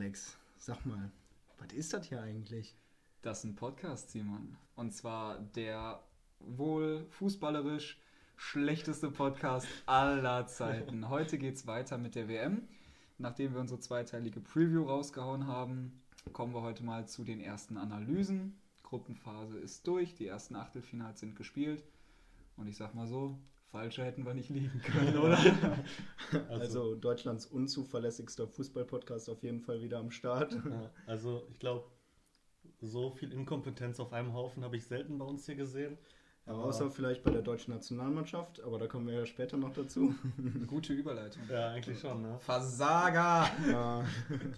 Alex, sag mal, was ist das hier eigentlich? Das ist ein Podcast, Simon. Und zwar der wohl fußballerisch schlechteste Podcast aller Zeiten. Heute geht es weiter mit der WM. Nachdem wir unsere zweiteilige Preview rausgehauen haben, kommen wir heute mal zu den ersten Analysen. Gruppenphase ist durch, die ersten Achtelfinals sind gespielt. Und ich sag mal so, falscher hätten wir nicht liegen können, oder? Also, also Deutschlands unzuverlässigster Fußballpodcast auf jeden Fall wieder am Start. Ja, also ich glaube, so viel Inkompetenz auf einem Haufen habe ich selten bei uns hier gesehen. Ja, außer vielleicht bei der deutschen Nationalmannschaft, aber da kommen wir ja später noch dazu. Gute Überleitung. Ja, eigentlich schon, ne? Versager! Ja.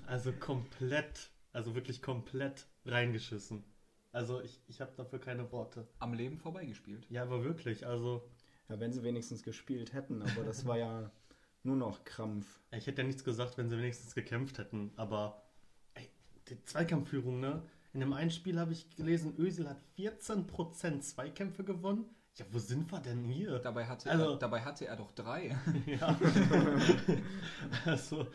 Also komplett, also wirklich komplett reingeschissen. Also ich, ich habe dafür keine Worte. Am Leben vorbeigespielt. Ja, aber wirklich, also ja, wenn sie wenigstens gespielt hätten, aber das war ja nur noch Krampf. ich hätte ja nichts gesagt, wenn sie wenigstens gekämpft hätten, aber ey, die Zweikampfführung, ne? In dem einen Spiel habe ich gelesen, Özil hat 14% Zweikämpfe gewonnen. Ja, wo sind wir denn hier? Dabei hatte, Also- er, dabei hatte er doch drei. Ja. also,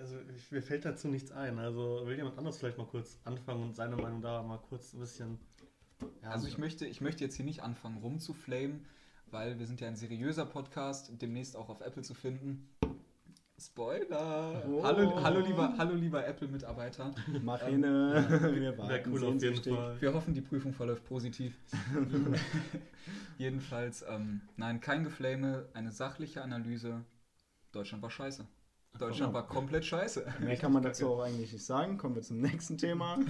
also ich, mir fällt dazu nichts ein. Also will jemand anders vielleicht mal kurz anfangen und seine Meinung da mal kurz ein bisschen. Ja, Also ich möchte, ich möchte jetzt hier nicht anfangen rumzuflamen, weil wir sind ja ein seriöser Podcast, demnächst auch auf Apple zu finden. Spoiler! Oh. Hallo, hallo, lieber, hallo lieber Apple-Mitarbeiter. Mach ihn, wir wäre warten cool auf jeden sehnsüchtig. Fall. Wir hoffen, die Prüfung verläuft positiv. Jedenfalls, ähm, nein, kein Geflame, eine sachliche Analyse. Deutschland war scheiße. Deutschland war komplett scheiße. Mehr kann man dazu auch eigentlich nicht sagen. Kommen wir zum nächsten Thema.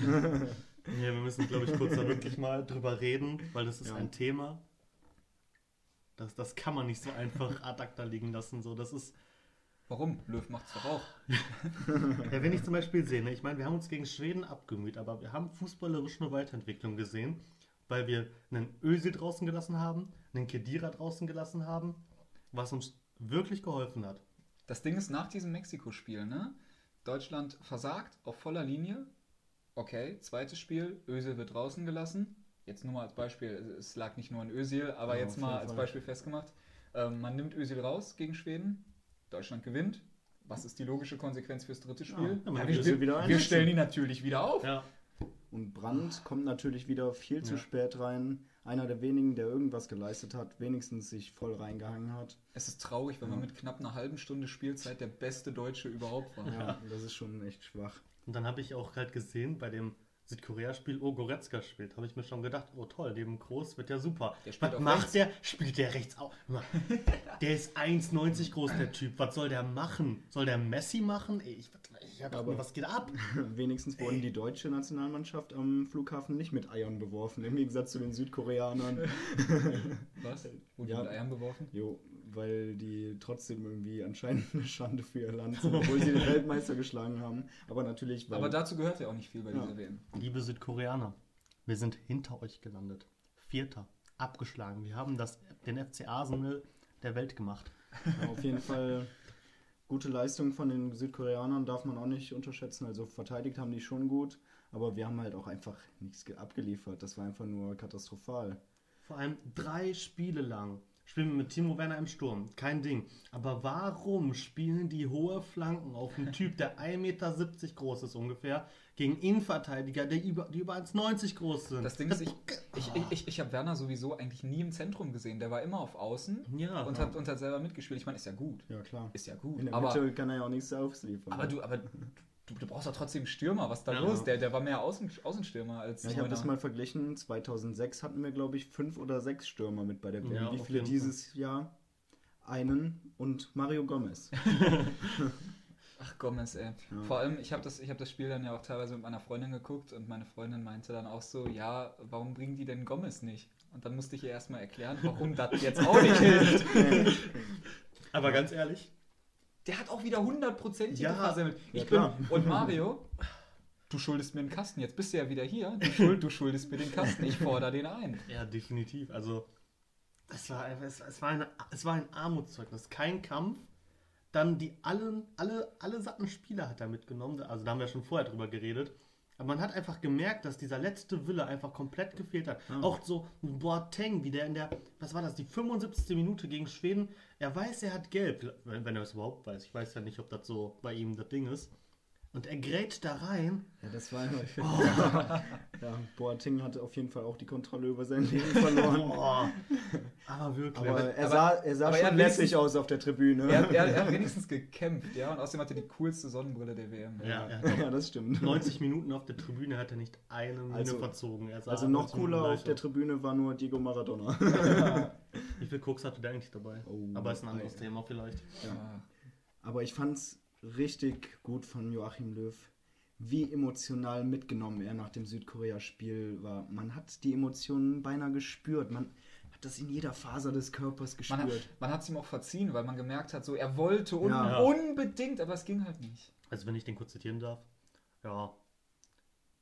Ja, wir müssen, glaube ich, kurz da wirklich mal drüber reden, weil das ist Ja. ein Thema. Das, das kann man nicht so einfach ad acta liegen lassen. So, das ist, Warum? Löw macht's doch auch. ja, wenn ich zum Beispiel sehe, ne, ich meine, wir haben uns gegen Schweden abgemüht, aber wir haben fußballerisch eine Weiterentwicklung gesehen, weil wir einen Özil draußen gelassen haben, einen Kedira draußen gelassen haben, was uns wirklich geholfen hat. Das Ding ist nach diesem Mexiko-Spiel, ne? Deutschland versagt auf voller Linie. Okay, zweites Spiel, Özil wird draußen gelassen. Jetzt nur mal als Beispiel, es lag nicht nur an Özil, aber Ja, jetzt mal als. Beispiel festgemacht. Ähm, man nimmt Özil raus gegen Schweden, Deutschland gewinnt. Was ist die logische Konsequenz fürs dritte Spiel? Ja, man wir, wir, wieder wir stellen ihn natürlich wieder auf. Ja, Und Brandt kommt natürlich wieder viel zu Ja. spät rein. Einer der wenigen, der irgendwas geleistet hat, wenigstens sich voll reingehangen hat. Es ist traurig, wenn man mit knapp einer halben Stunde Spielzeit der beste Deutsche überhaupt war. Ja, das ist schon echt schwach. und dann habe ich auch halt gesehen, bei dem Südkorea-Spiel, oh, Goretzka spielt, habe ich mir schon gedacht, oh toll, neben Groß wird ja super. Der Was macht rechts. der? Spielt der rechts auch? Der ist 1,90 groß, der Typ. Was soll der machen? Soll der Messi machen? Ey, ich, ich hab, Aber- was geht ab? Wenigstens wurden die deutsche Nationalmannschaft am Flughafen nicht mit Eiern beworfen, im Gegensatz zu den Südkoreanern. Was? Wurde Ja. mit Eiern beworfen? Jo, weil die trotzdem irgendwie anscheinend eine Schande für ihr Land sind, obwohl sie den Weltmeister geschlagen haben. Aber natürlich, weil Aber dazu gehört ja auch nicht viel bei Ja. dieser WM. Liebe Südkoreaner, wir sind hinter euch gelandet. Vierter, abgeschlagen. Wir haben das, den FC Arsenal der Welt gemacht. Ja, auf jeden Fall gute Leistung von den Südkoreanern darf man auch nicht unterschätzen. Also verteidigt haben die schon gut, aber wir haben halt auch einfach nichts ge- abgeliefert. Das war einfach nur katastrophal. Vor allem drei Spiele lang spielen wir mit Timo Werner im Sturm. Kein Ding. Aber warum spielen die hohe Flanken auf einen Typ, der 1,70 Meter groß ist ungefähr, gegen Innenverteidiger, die über, die über 1,90 groß sind? Das Ding ist, ich, ich, ich, ich, ich habe Werner sowieso eigentlich nie im Zentrum gesehen. Der war immer auf Außen Ja. und, hat, und hat selber mitgespielt. Ich meine, ist ja gut. Ja, klar. Ist ja gut. In der Aber, Mitte kann er ja auch nichts ausliefern. aber, du, aber du, du brauchst doch trotzdem Stürmer. Was ist da Ja. los? Der, der war mehr Außen, Außenstürmer als Ja, ich habe das mal verglichen. 2006 hatten wir, glaube ich, fünf oder sechs Stürmer mit bei der WM. Ja, Wie viele dieses Jahr? Einen und Mario Gomez. Ach Gomez, ey. Ja. Vor allem, ich habe das, ich hab das Spiel dann ja auch teilweise mit meiner Freundin geguckt und meine Freundin meinte dann auch so, ja, warum bringen die denn Gomez nicht? Und dann musste ich ihr erstmal erklären, warum das jetzt auch nicht hilft. Aber ganz ehrlich, Der hat auch wieder hundertprozentige Ja, versemmelt. Ich ja, bin, und Mario, du schuldest mir einen Kasten. Jetzt bist du ja wieder hier. Du, schuld, du schuldest mir den Kasten. Ich fordere den ein. ja, definitiv. Also, es war, es, es war, eine, es war ein Armutszeugnis. Kein Kampf. Dann die allen, alle, alle satten Spieler hat er mitgenommen. Also, da haben wir schon vorher drüber geredet. Aber man hat einfach gemerkt, dass dieser letzte Wille einfach komplett gefehlt hat. Auch so Boateng, wie der in der, was war das, die 75. Minute gegen Schweden. Er weiß, er hat gelb, wenn wenn er es überhaupt weiß. Ich weiß ja nicht, ob das so bei ihm das Ding ist. Und er grätscht da rein. Ja, das war ja, ja, Boateng hatte auf jeden Fall auch die Kontrolle über sein Leben verloren. Boah. Aber wirklich. Aber er sah, er sah aber er schon hat lässig aus auf der Tribüne. Er, er, er hat wenigstens gekämpft, ja, und außerdem hatte er die coolste Sonnenbrille der WM. Ja, ja. ja, das stimmt. 90 Minuten auf der Tribüne hat er nicht eine Minute Also- verzogen. Er sah Also noch 90 Minuten cooler auf der. Tribüne war nur Diego Maradona. Wie viel Koks hatte der eigentlich dabei? Oh, Aber ist ein anderes. Thema vielleicht. Ja. Aber ich fand's richtig gut von Joachim Löw, wie emotional mitgenommen er nach dem Südkorea-Spiel war. Man hat die Emotionen beinahe gespürt. Man hat das in jeder Faser des Körpers gespürt. man hat es ihm auch verziehen, weil man gemerkt hat, so er wollte un Ja. unbedingt, aber es ging halt nicht. Also wenn ich den kurz zitieren darf. Ja,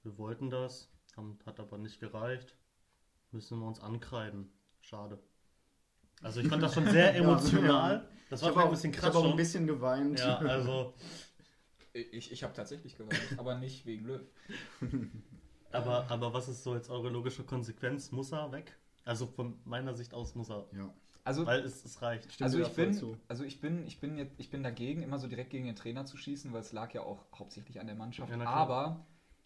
wir wollten das, haben, hat aber nicht gereicht. Müssen wir uns ankreiden. Schade. Also ich fand das schon sehr emotional. ja. Das Ich war habe auch, ein bisschen ich krass hab auch ein bisschen geweint. Ja, also, Ich, ich habe tatsächlich geweint, aber nicht wegen Löw. aber, aber was ist so jetzt eure logische Konsequenz? Muss er weg? Also von meiner Sicht aus muss er. ja. Also, Weil es, es reicht. Also ich bin, zu. also ich bin, ich bin jetzt, ich bin dagegen, immer so direkt gegen den Trainer zu schießen, weil es lag ja auch hauptsächlich an der Mannschaft. Ja. Aber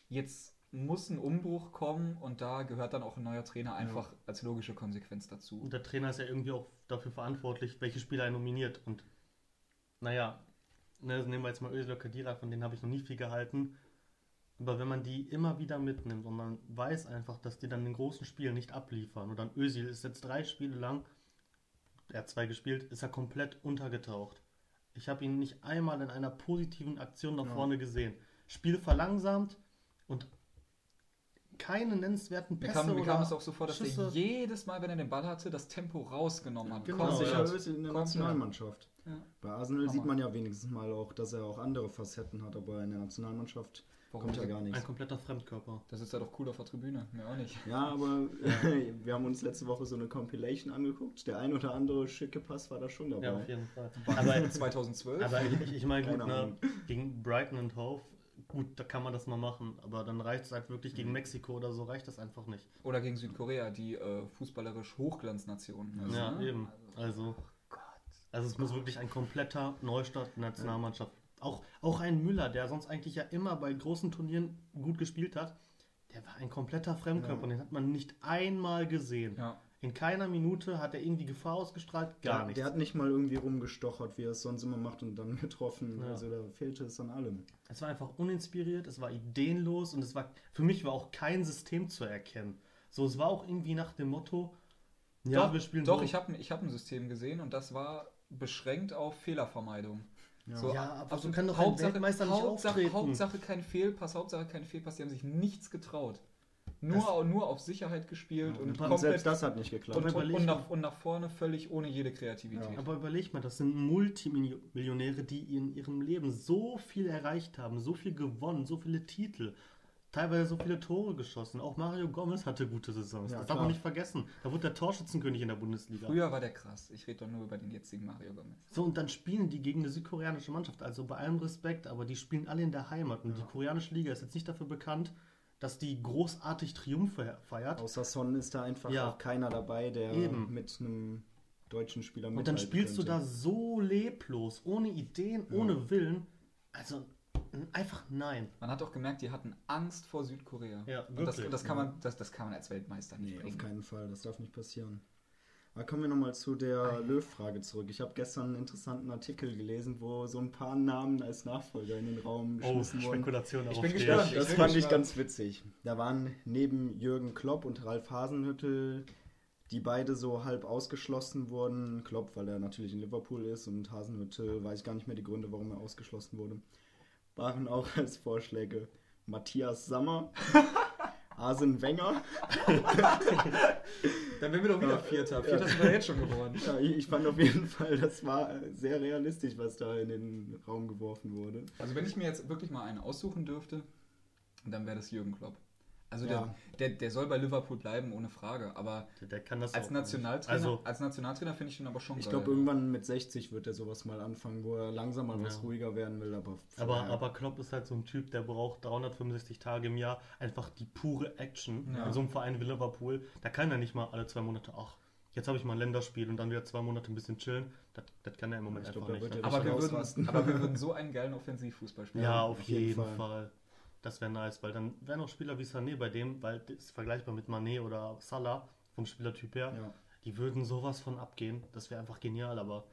jetzt muss ein Umbruch kommen und da gehört dann auch ein neuer Trainer einfach als logische Konsequenz dazu. Und der Trainer ist ja irgendwie auch dafür verantwortlich, welche Spieler er nominiert. Und naja, ne, nehmen wir jetzt mal Özil oder Kadira, von denen habe ich noch nie viel gehalten. Aber wenn man die immer wieder mitnimmt und man weiß einfach, dass die dann in den großen Spielen nicht abliefern, und dann Özil ist jetzt drei Spiele lang, er hat zwei gespielt, ist er komplett untergetaucht. Ich habe ihn nicht einmal in einer positiven Aktion nach Ja. vorne gesehen. Spiel verlangsamt und keine nennenswerten Mir Pässe kam, mir oder kam es auch so vor, dass Schüsse. er jedes Mal, wenn er den Ball hatte, das Tempo rausgenommen hat. Genau, sicher Özil in der. Nationalmannschaft. Ja. Bei Arsenal Hammer. sieht man ja wenigstens mal auch, dass er auch andere Facetten hat, aber in der Nationalmannschaft Warum? kommt ja gar nichts. Ein kompletter Fremdkörper. Das ist ja doch cool auf der Tribüne. Mir auch nicht. Ja, aber wir haben uns letzte Woche so eine Compilation angeguckt. Der ein oder andere schicke Pass war da schon dabei. Ja, auf jeden Fall. Aber, 2012? aber ich, ich, meine, gut, ne, gegen Brighton und Hove, gut, da kann man das mal machen, aber dann reicht es halt wirklich Mhm. gegen Mexiko oder so, reicht das einfach nicht. Oder gegen Südkorea, die äh, fußballerisch Hochglanznation. ist, ja, ne? eben. Also, also es muss wirklich ein kompletter Neustart Nationalmannschaft. Auch, auch ein Müller, der sonst eigentlich ja immer bei großen Turnieren gut gespielt hat, der war ein kompletter Fremdkörper, Ja. den hat man nicht einmal gesehen. Ja. In keiner Minute hat er irgendwie Gefahr ausgestrahlt, gar der, nichts. der hat nicht mal irgendwie rumgestochert, wie er es sonst immer macht und dann getroffen. Ja. Also da fehlte es an allem. Es war einfach uninspiriert, es war ideenlos und es war für mich war auch kein System zu erkennen. So, es war auch irgendwie nach dem Motto, ja, doch, wir spielen doch so. ich habe ich hab ein System gesehen und das war beschränkt auf Fehlervermeidung. Ja. So, Ja, aber also so kann doch ein Weltmeister nicht Hauptsache, auftreten. Hauptsache kein Fehlpass, Hauptsache kein Fehlpass. Die haben sich nichts getraut. Nur, Das- nur auf Sicherheit gespielt und, Und, komplett selbst das hat nicht geklappt. und, und, und, nach, und nach vorne völlig ohne jede Kreativität. Ja. Aber überleg mal, das sind Multimillionäre, die in ihrem Leben so viel erreicht haben, so viel gewonnen, so viele Titel, teilweise so viele Tore geschossen. Auch Mario Gomez hatte gute Saisons. Ja, das darf man nicht vergessen. Da wurde der Torschützenkönig in der Bundesliga. Früher war der krass. Ich rede doch nur über den jetzigen Mario Gomez. So, und dann spielen die gegen eine südkoreanische Mannschaft. Also bei allem Respekt, aber die spielen alle in der Heimat. Und die koreanische Liga ist jetzt nicht dafür bekannt, dass die großartig Triumphe feiert. Außer Son ist da einfach Ja. auch keiner dabei, der Eben. mit einem deutschen Spieler Und dann mithalten spielst du könnte. da so leblos, ohne Ideen, Ja. ohne Willen. Also einfach nein. Man hat auch gemerkt, die hatten Angst vor Südkorea. Ja, und das, wirklich, das, kann man, das, das kann man als Weltmeister nicht Nee, auf bringen. keinen Fall. Das darf nicht passieren. Aber kommen wir nochmal zu der Löw-Frage zurück. Ich habe gestern einen interessanten Artikel gelesen, wo so ein paar Namen als Nachfolger in den Raum Oh, geschmissen wurden. Spekulation. Ich bin gespannt. ich. Das bin fand ich ganz witzig. Da waren neben Jürgen Klopp und Ralf Hasenhüttel, die beide so halb ausgeschlossen wurden. Klopp, weil er natürlich in Liverpool ist und Hasenhüttel, weiß ich gar nicht mehr die Gründe, warum er ausgeschlossen wurde. Waren auch als Vorschläge Matthias Sammer, Arsene Wenger. Dann wären wir doch wieder Ja. Vierter. Vierter sind wir jetzt schon geworden. Ja, ich ich fand auf jeden Fall, das war sehr realistisch, was da in den Raum geworfen wurde. Also wenn ich mir jetzt wirklich mal einen aussuchen dürfte, dann wäre das Jürgen Klopp. Also Ja. der, der, der soll bei Liverpool bleiben, ohne Frage. Aber Der kann das als Nationaltrainer. Also, als Nationaltrainer finde ich ihn aber schon Ich glaube, irgendwann mit 60 wird er sowas mal anfangen, wo er langsam mal was Ja. ruhiger werden will. Aber, aber, aber Klopp ist halt so ein Typ, der braucht 365 Tage im Jahr einfach die pure Action. Ja. In so einem Verein wie Liverpool, da kann er nicht mal alle zwei Monate, ach, jetzt habe ich mal ein Länderspiel und dann wieder zwei Monate ein bisschen chillen. Das, das kann er im Moment Ich einfach glaub, nicht. ne? er Aber wir, würden, aber wir würden so einen geilen Offensivfußball spielen. Ja, auf, auf jeden jeden, Fall. Fall. Das wäre nice, weil dann wären auch Spieler wie Sané bei dem, weil das ist vergleichbar mit Mané oder Salah vom Spielertyp her. Ja. Die würden sowas von abgehen. Das wäre einfach genial, aber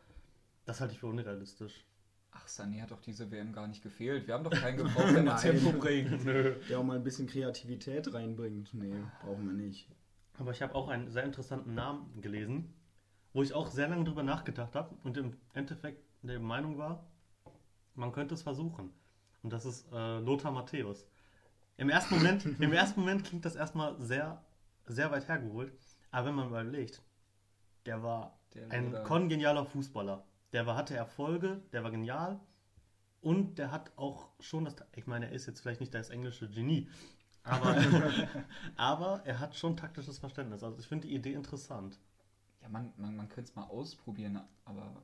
das halte ich für unrealistisch. Ach, Sané hat doch diese WM gar nicht gefehlt. Wir haben doch keinen gebraucht, der noch. Tempo bringt. Nö. Der auch mal ein bisschen Kreativität reinbringt. Nee, brauchen wir nicht. Aber ich habe auch einen sehr interessanten Namen gelesen, wo ich auch sehr lange drüber nachgedacht habe und im Endeffekt der Meinung war, man könnte es versuchen. Und das ist äh, Lothar Matthäus. Im ersten Moment, im ersten Moment klingt das erstmal sehr, sehr weit hergeholt. Aber wenn man überlegt, der war Der ein kongenialer Fußballer. Der war, hatte Erfolge, der war genial. Und der hat auch schon das, ich meine, er ist jetzt vielleicht nicht das englische Genie, aber, aber er hat schon taktisches Verständnis. Also ich finde die Idee interessant. Ja, man, man, man könnte es mal ausprobieren, aber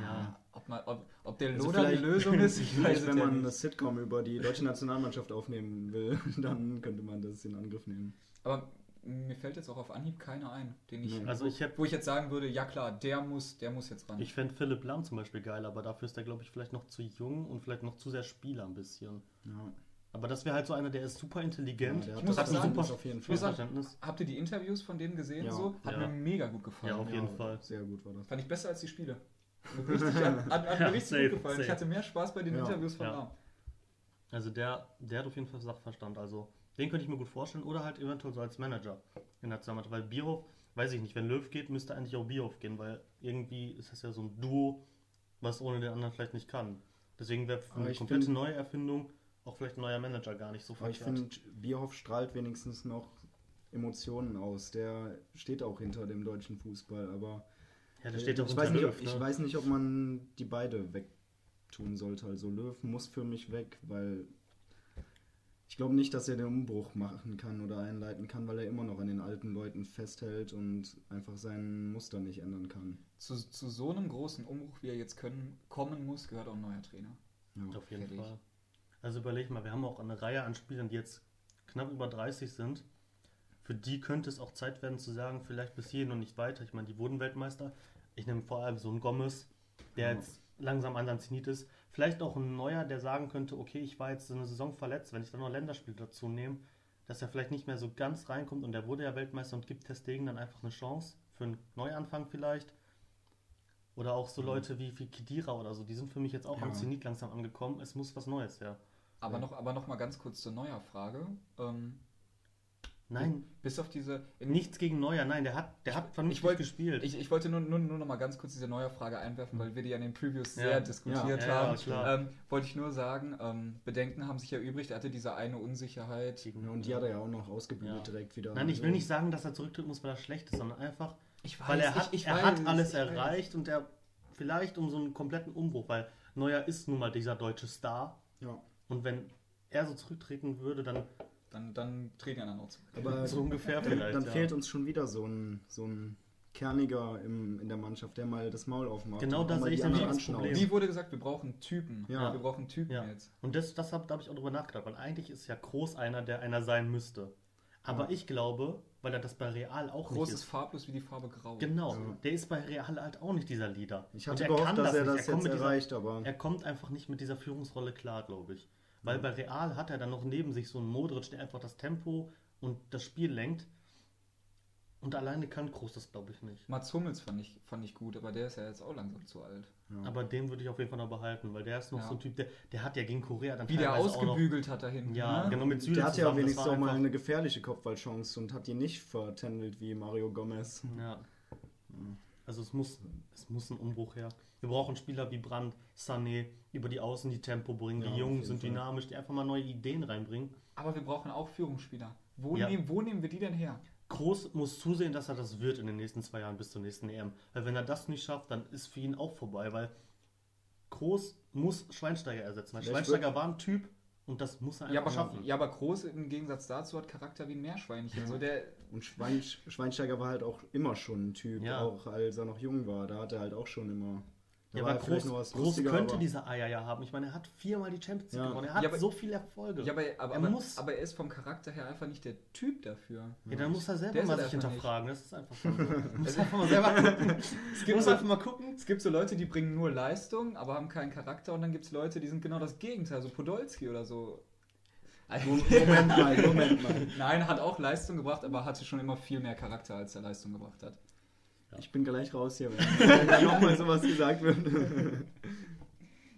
Ja. ob, man, ob, ob der Also Loda die Lösung ist, ich weiß es wenn ja man nicht. eine Sitcom über die deutsche Nationalmannschaft aufnehmen will, dann könnte man das in Angriff nehmen. Aber mir fällt jetzt auch auf Anhieb keiner ein, den ich. Also ich hätte wo ich jetzt sagen würde, ja klar, der muss, der muss jetzt ran. Ich fände Philipp Lahm zum Beispiel geil, aber dafür ist er, glaube ich, vielleicht noch zu jung und vielleicht noch zu sehr Spieler ein bisschen. Ja. Aber das wäre halt so einer, der ist super intelligent, Ja, der Ich hat muss das auch sagen, Verständnis auf jeden Fall. Verständnis. Habt ihr die Interviews von dem gesehen? Ja. so? Hat Ja. mir mega gut gefallen. Ja, auf jeden Fall. Sehr gut war das. Fand ich besser als die Spiele. Richtig, hat, hat, hat Ja, mir richtig safe, gut gefallen. Ich safe. hatte mehr Spaß bei den Ja. Interviews von Ja. Lahm. Also der, der hat auf jeden Fall Sachverstand. Also den könnte ich mir gut vorstellen. Oder halt eventuell so als Manager in der Nationalmannschaft. Weil Bierhoff, weiß ich nicht, wenn Löw geht, müsste eigentlich auch Bierhoff gehen, weil irgendwie ist das ja so ein Duo, was ohne den anderen vielleicht nicht kann. Deswegen wäre eine ich komplette find- neue Erfindung auch vielleicht ein neuer Manager gar nicht so Aber ich verkehrt. finde, Bierhoff strahlt wenigstens noch Emotionen aus. Der steht auch hinter dem deutschen Fußball, aber Ja, der steht ich, auch weiß nicht, Löw, ob, ich ne? weiß nicht, ob man die beide wegtun sollte. Also Löw muss für mich weg, weil ich glaube nicht, dass er den Umbruch machen kann oder einleiten kann, weil er immer noch an den alten Leuten festhält und einfach sein Muster nicht ändern kann. Zu, zu so einem großen Umbruch, wie er jetzt können, kommen muss, gehört auch ein neuer Trainer. Ja. Auf jeden. Fall. Also überleg mal, wir haben auch eine Reihe an Spielern, die jetzt knapp über 30 sind. Für die könnte es auch Zeit werden zu sagen, vielleicht bis hierhin und nicht weiter. Ich meine, die wurden Weltmeister. Ich nehme vor allem so einen Gomez, der Ja. jetzt langsam an seinem Zenit ist. Vielleicht auch ein neuer, der sagen könnte, okay, ich war jetzt eine Saison verletzt, wenn ich dann noch ein Länderspiel dazu nehme, dass er vielleicht nicht mehr so ganz reinkommt und der wurde ja Weltmeister und gibt Testegen dann einfach eine Chance für einen Neuanfang vielleicht. Oder auch so Leute wie, wie Kidira oder so, die sind für mich jetzt auch Ja. am Zenit langsam angekommen. Es muss was Neues her. Aber, Ja. noch, aber noch mal ganz kurz zur Neuer-Frage. Ähm, Nein, bis auf diese. nichts gegen Neuer, nein, der hat, der hat vernünftig ich wollt- gespielt. Ich, ich wollte nur, nur, nur noch mal ganz kurz diese Neuer-Frage einwerfen, weil wir die ja in den Previews Ja. sehr diskutiert Ja, ja, haben. klar. Ähm, wollte ich nur sagen, ähm, Bedenken haben sich ja übrig. Er hatte diese eine Unsicherheit. Ja, und die hat er ja auch noch ausgebügelt Ja. direkt wieder. Nein, ich will Also- nicht sagen, dass er zurücktreten muss, weil er schlecht ist, sondern einfach, Ich weil er hat, ich, ich er weiß, hat alles ich weiß. erreicht und er vielleicht um so einen kompletten Umbruch, weil Neuer ist nun mal dieser deutsche Star Ja. und wenn er so zurücktreten würde, dann Dann, dann treten die anderen auch. Aber so ungefähr dann, vielleicht. dann ja. fehlt uns schon wieder so ein, so ein Kerniger im, in der Mannschaft, der mal das Maul aufmacht. Genau da sehe ich nämlich anderen das Problem. Wie wurde gesagt, wir brauchen Typen. Ja. Wir brauchen Typen Ja. jetzt. Und das, das hab, da habe ich auch drüber nachgedacht, weil eigentlich ist ja Groß einer, der einer sein müsste. Aber Ja. ich glaube, weil er das bei Real auch Groß nicht ist ist. farblos wie die Farbe Grau. Genau, Ja. der ist bei Real halt auch nicht dieser Leader. Ich hatte er gehofft, kann dass er nicht. das kommt jetzt dieser- erreicht, aber Er kommt einfach nicht mit dieser Führungsrolle klar, glaube ich. Weil bei Real hat er dann noch neben sich so einen Modric, der einfach das Tempo und das Spiel lenkt. Und alleine kann Groß das, glaube ich, nicht. Mats Hummels fand ich, fand ich gut, aber der ist ja jetzt auch langsam zu alt. ja. Aber den würde ich auf jeden Fall noch behalten, weil der ist noch Ja. so ein Typ, der, der hat ja gegen Korea dann Wie der teilweise auch noch- ausgebügelt hat da hinten. Ja, ne? genau mit Süle der hatte ja zusammen, das wenigstens auch mal eine gefährliche Kopfballchance und hat die nicht vertändelt wie Mario Gomez. Ja. Also es muss, es muss ein Umbruch her. Wir brauchen Spieler wie Brandt, Sané, über die Außen die Tempo bringen, Ja, die jung sind, Fall. dynamisch, die einfach mal neue Ideen reinbringen. Aber wir brauchen auch Führungsspieler. Wo, Ja. nehmen, wo nehmen wir die denn her? Groß muss zusehen, dass er das wird in den nächsten zwei Jahren bis zur nächsten EM. Weil wenn er das nicht schafft, dann ist für ihn auch vorbei, weil Groß muss Schweinsteiger ersetzen. Weil Schweinsteiger war ein Typ und das muss er einfach Ja aber, schaffen. ja, aber Groß im Gegensatz dazu hat Charakter wie ein Meerschweinchen. Ja. So der, Und Schwein, Schweinsteiger war halt auch immer schon ein Typ, Ja. auch als er noch jung war. Da hat er halt auch schon immer Ja, aber Groß, Groß Lustiger, könnte aber- diese Eier ja haben. Ich meine, er hat viermal die Champions League Ja. gewonnen. Er hat Ja, aber- so viele Erfolge. Ja, aber, aber, Er aber, muss. aber er ist vom Charakter her einfach nicht der Typ dafür. Ja, dann muss er Der selber ist mal sich hinterfragen. Das ist einfach so. Du musst einfach mal selber gucken. Es gibt, musst so, einfach mal gucken. es gibt so Leute, die bringen nur Leistung, aber haben keinen Charakter und dann gibt es Leute, die sind genau das Gegenteil, so Podolski oder so. Moment mal, Moment mal. Nein, hat auch Leistung gebracht, aber hatte schon immer viel mehr Charakter, als er Leistung gebracht hat. Ich bin gleich raus hier, wenn, nochmal sowas gesagt wird.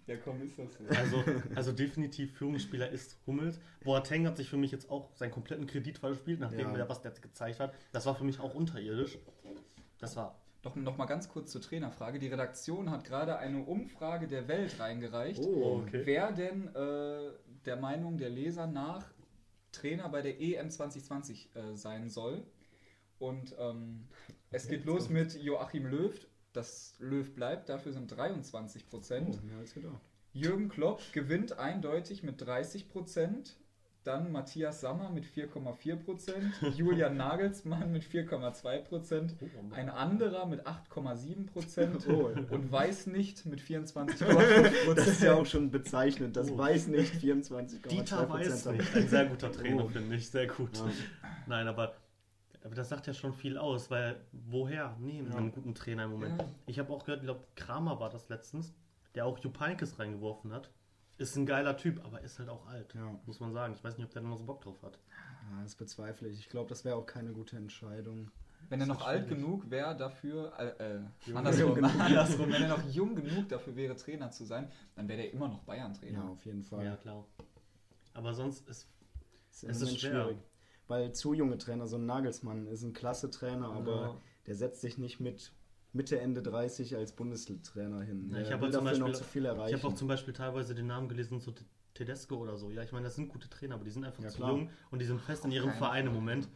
Ja, komm, ist das so. Also, also definitiv Führungsspieler ist Hummels. Boateng hat sich für mich jetzt auch seinen kompletten Kredit verspielt, nachdem Ja. er was der jetzt gezeigt hat. Das war für mich auch unterirdisch. Das war. Doch noch mal ganz kurz zur Trainerfrage. Die Redaktion hat gerade eine Umfrage der Welt reingereicht. Oh, okay. Wer denn äh, der Meinung der Leser nach Trainer bei der EM 2020 äh, sein soll. Und ähm, es geht los mit Joachim Löw. Das Löw bleibt, dafür sind 23 Prozent. Oh, mehr als gedacht. Jürgen Klopp gewinnt eindeutig mit 30 Prozent. Dann Matthias Sammer mit 4,4 Prozent. Julian Nagelsmann mit 4,2 Prozent. Ein anderer mit 8,7 Prozent. Oh. Und weiß nicht mit 24,5% Das Prozent. ist ja auch schon bezeichnend. Das Oh. weiß nicht 24,2 Dieter weiß Prozent. nicht. Ein sehr guter Trainer, Oh. finde ich. Sehr gut. Ja. Nein, aber, aber das sagt ja schon viel aus, weil woher nehmen Ja. einen guten Trainer im Moment? Ja. Ich habe auch gehört, ich glaube, Kramer war das letztens, der auch Jupp Heynckes reingeworfen hat. Ist ein geiler Typ, aber ist halt auch alt, Ja. muss man sagen. Ich weiß nicht, ob der da noch so Bock drauf hat. Ja, das bezweifle ich. Ich glaube, das wäre auch keine gute Entscheidung. Wenn er noch alt schwierig. genug wäre dafür, äh, äh, Jung andersrum, genug. andersrum, wenn er noch jung genug dafür wäre, Trainer zu sein, dann wäre er immer noch Bayern-Trainer. Ja, auf jeden Fall. Ja, klar. Aber sonst ist. Es Es ist schwer. Weil zu junge Trainer, so ein Nagelsmann ist ein klasse Trainer, aber Ja. der setzt sich nicht mit Mitte, Ende 30 als Bundestrainer hin. Ja, ich habe halt noch zu viel Ich erreichen. habe auch zum Beispiel teilweise den Namen gelesen, so Te- Tedesco oder so. Ja, ich meine, das sind gute Trainer, aber die sind einfach Ja, zu klar. jung und die sind fest in ihrem keinen Verein im. Moment.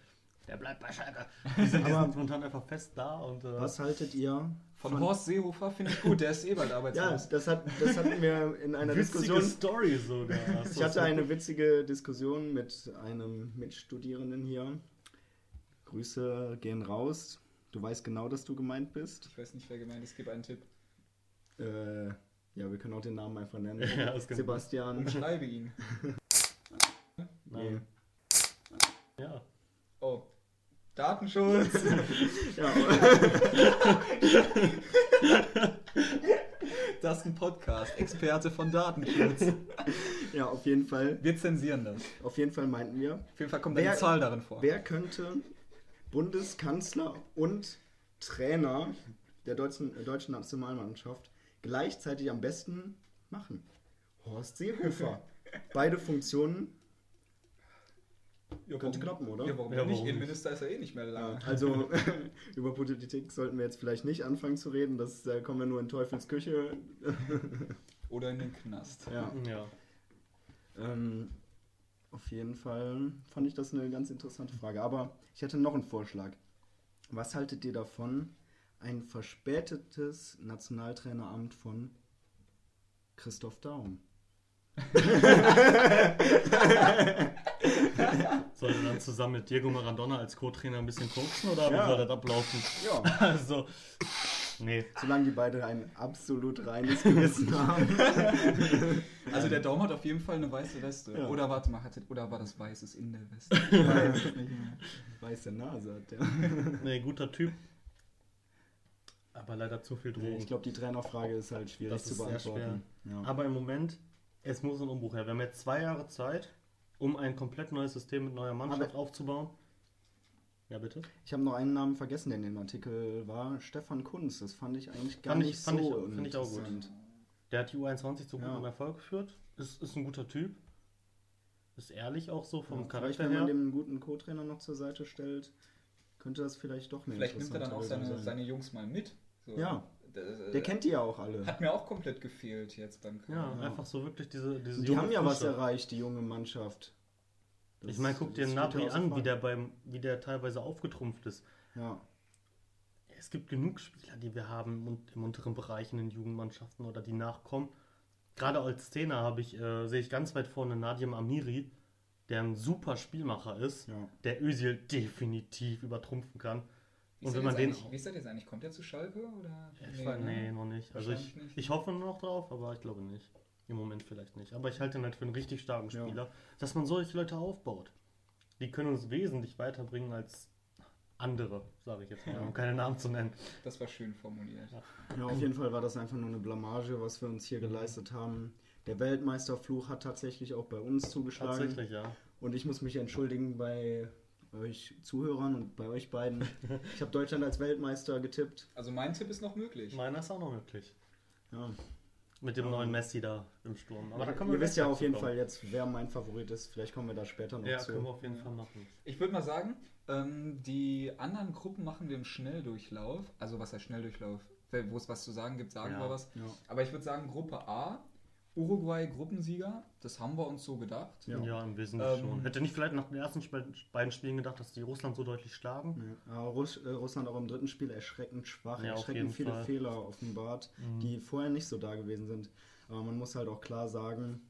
Der bleibt bei Schalke. Die sind, die Aber- sind momentan einfach fest da und. Äh, Was haltet ihr Von Horst Seehofer finde ich gut, der ist eh bald Ja, arbeitslos. das, hat, das hatten wir in einer witzige Diskussion. Story sogar. Ich hatte eine witzige Diskussion mit einem Mitstudierenden hier. Grüße gehen raus. Du weißt genau, dass du gemeint bist. Ich weiß nicht, wer gemeint ist, gib einen Tipp. Äh, ja, wir können auch den Namen einfach nennen. Ja, kann Sebastian. Umschreibe ihn. Nee. Nein. Ja. Oh. Datenschutz. Ja, Das ist ein Podcast. Experte von Datenschutz. ja, auf jeden Fall. Wir zensieren das. Auf jeden Fall meinten wir, Auf jeden Fall kommt Wer- eine Zahl darin vor. wer könnte Bundeskanzler und Trainer der deutschen, äh, deutschen Nationalmannschaft gleichzeitig am besten machen? Horst Seehofer. Beide Funktionen Ja, könnte klappen, oder? Ja, warum Ja, nicht? warum nicht? Innenminister ist ja eh nicht mehr lange. Ja, also über Politik sollten wir jetzt vielleicht nicht anfangen zu reden, das da kommen wir nur in Teufels Küche. Oder in den Knast. Ja. Ja. Ähm, auf jeden Fall fand ich das eine ganz interessante Frage. Aber ich hätte noch einen Vorschlag. Was haltet ihr davon, ein verspätetes Nationaltraineramt von Christoph Daum? Dann zusammen mit Diego Maradona als Co-Trainer ein bisschen coachen oder wie Ja. soll das ablaufen? Ja, Also, nee. solange die beide ein absolut reines Gewissen haben. Also der Daum hat auf jeden Fall eine weiße Weste. Ja. Oder warte mal, hatte, oder war das Weißes in der Weste? Ich weiß es nicht mehr. Weiße Nase hat der. Nee, guter Typ. Aber leider zu viel Drogen. Ich glaube, die Trainerfrage ist halt schwierig Das zu ist sehr beantworten. Ja. Aber im Moment, es muss ein Umbruch her. Wir haben jetzt zwei Jahre Zeit, um ein komplett neues System mit neuer Mannschaft Aber- aufzubauen. Ja, bitte? Ich habe noch einen Namen vergessen, der in dem Artikel war. Stefan Kunz. Das fand ich eigentlich gar Fand ich- nicht fand so ich- fand ich auch gut. Der hat die U21 zu Ja. gutem Erfolg geführt. Ist, ist ein guter Typ. Ist ehrlich auch so vom Ja, vielleicht, Charakter wenn man her. dem einen guten Co-Trainer noch zur Seite stellt, könnte das vielleicht doch eine Vielleicht nimmt er dann auch seine, sein. seine Jungs mal mit. So. Ja. Der, Der kennt die ja auch alle. Hat mir auch komplett gefehlt jetzt beim Ja, Köln. Ja. einfach so wirklich diese, diese Die haben ja was Frische. erreicht, die junge Mannschaft. Das- Ich meine, guck dir ja außer an, wie der, beim, wie der teilweise aufgetrumpft ist. Ja, Es gibt genug Spieler, die wir haben im unteren Bereich in den Jugendmannschaften oder die nachkommen. Gerade als Zehner habe ich, äh, sehe ich ganz weit vorne Nadim Amiri, der ein super Spielmacher ist, ja. der Özil definitiv übertrumpfen kann. Wie Und ist wenn man jetzt den eigentlich- Wie ist das jetzt eigentlich? Kommt er zu Schalke? Oder? Ich nee, nee, noch nicht. Also ich, nicht. ich hoffe noch drauf, aber ich glaube nicht. Im Moment vielleicht nicht. Aber ich halte ihn halt für einen richtig starken Ja. Spieler, dass man solche Leute aufbaut. Die können uns wesentlich weiterbringen als andere, sage ich jetzt mal, um keine Namen zu nennen. Das war schön formuliert. Ja, auf jeden Fall war das einfach nur eine Blamage, was wir uns hier geleistet haben. Der Weltmeisterfluch hat tatsächlich auch bei uns zugeschlagen. Tatsächlich, ja. Und ich muss mich entschuldigen bei euch Zuhörern und bei euch beiden. Ich habe Deutschland als Weltmeister getippt. Also mein Tipp ist noch möglich. Meiner ist auch noch möglich. Ja. Mit dem Ja. neuen Messi da im Sturm. Aber da können wir Ihr wisst ja auf jeden Fall kommen. jetzt, wer mein Favorit ist. Vielleicht kommen wir da später noch Ja, zu. können wir auf jeden Fall machen. Ich würde mal sagen, ähm, die anderen Gruppen machen wir im Schnelldurchlauf. Also was heißt Schnelldurchlauf? Wo es was zu sagen gibt, sagen Ja. wir was. Ja. Aber ich würde sagen, Gruppe A, Uruguay Gruppensieger, das haben wir uns so gedacht. Ja. Ja, im Wesentlichen Ähm, schon. Hätte nicht vielleicht nach den ersten Sp- beiden Spielen gedacht, dass die Russland so deutlich schlagen? Ja, aber Russ, äh, Russland auch im dritten Spiel erschreckend schwach, Ja, erschreckend viele Fall. Fehler offenbart, Mhm. die vorher nicht so da gewesen sind. Aber man muss halt auch klar sagen,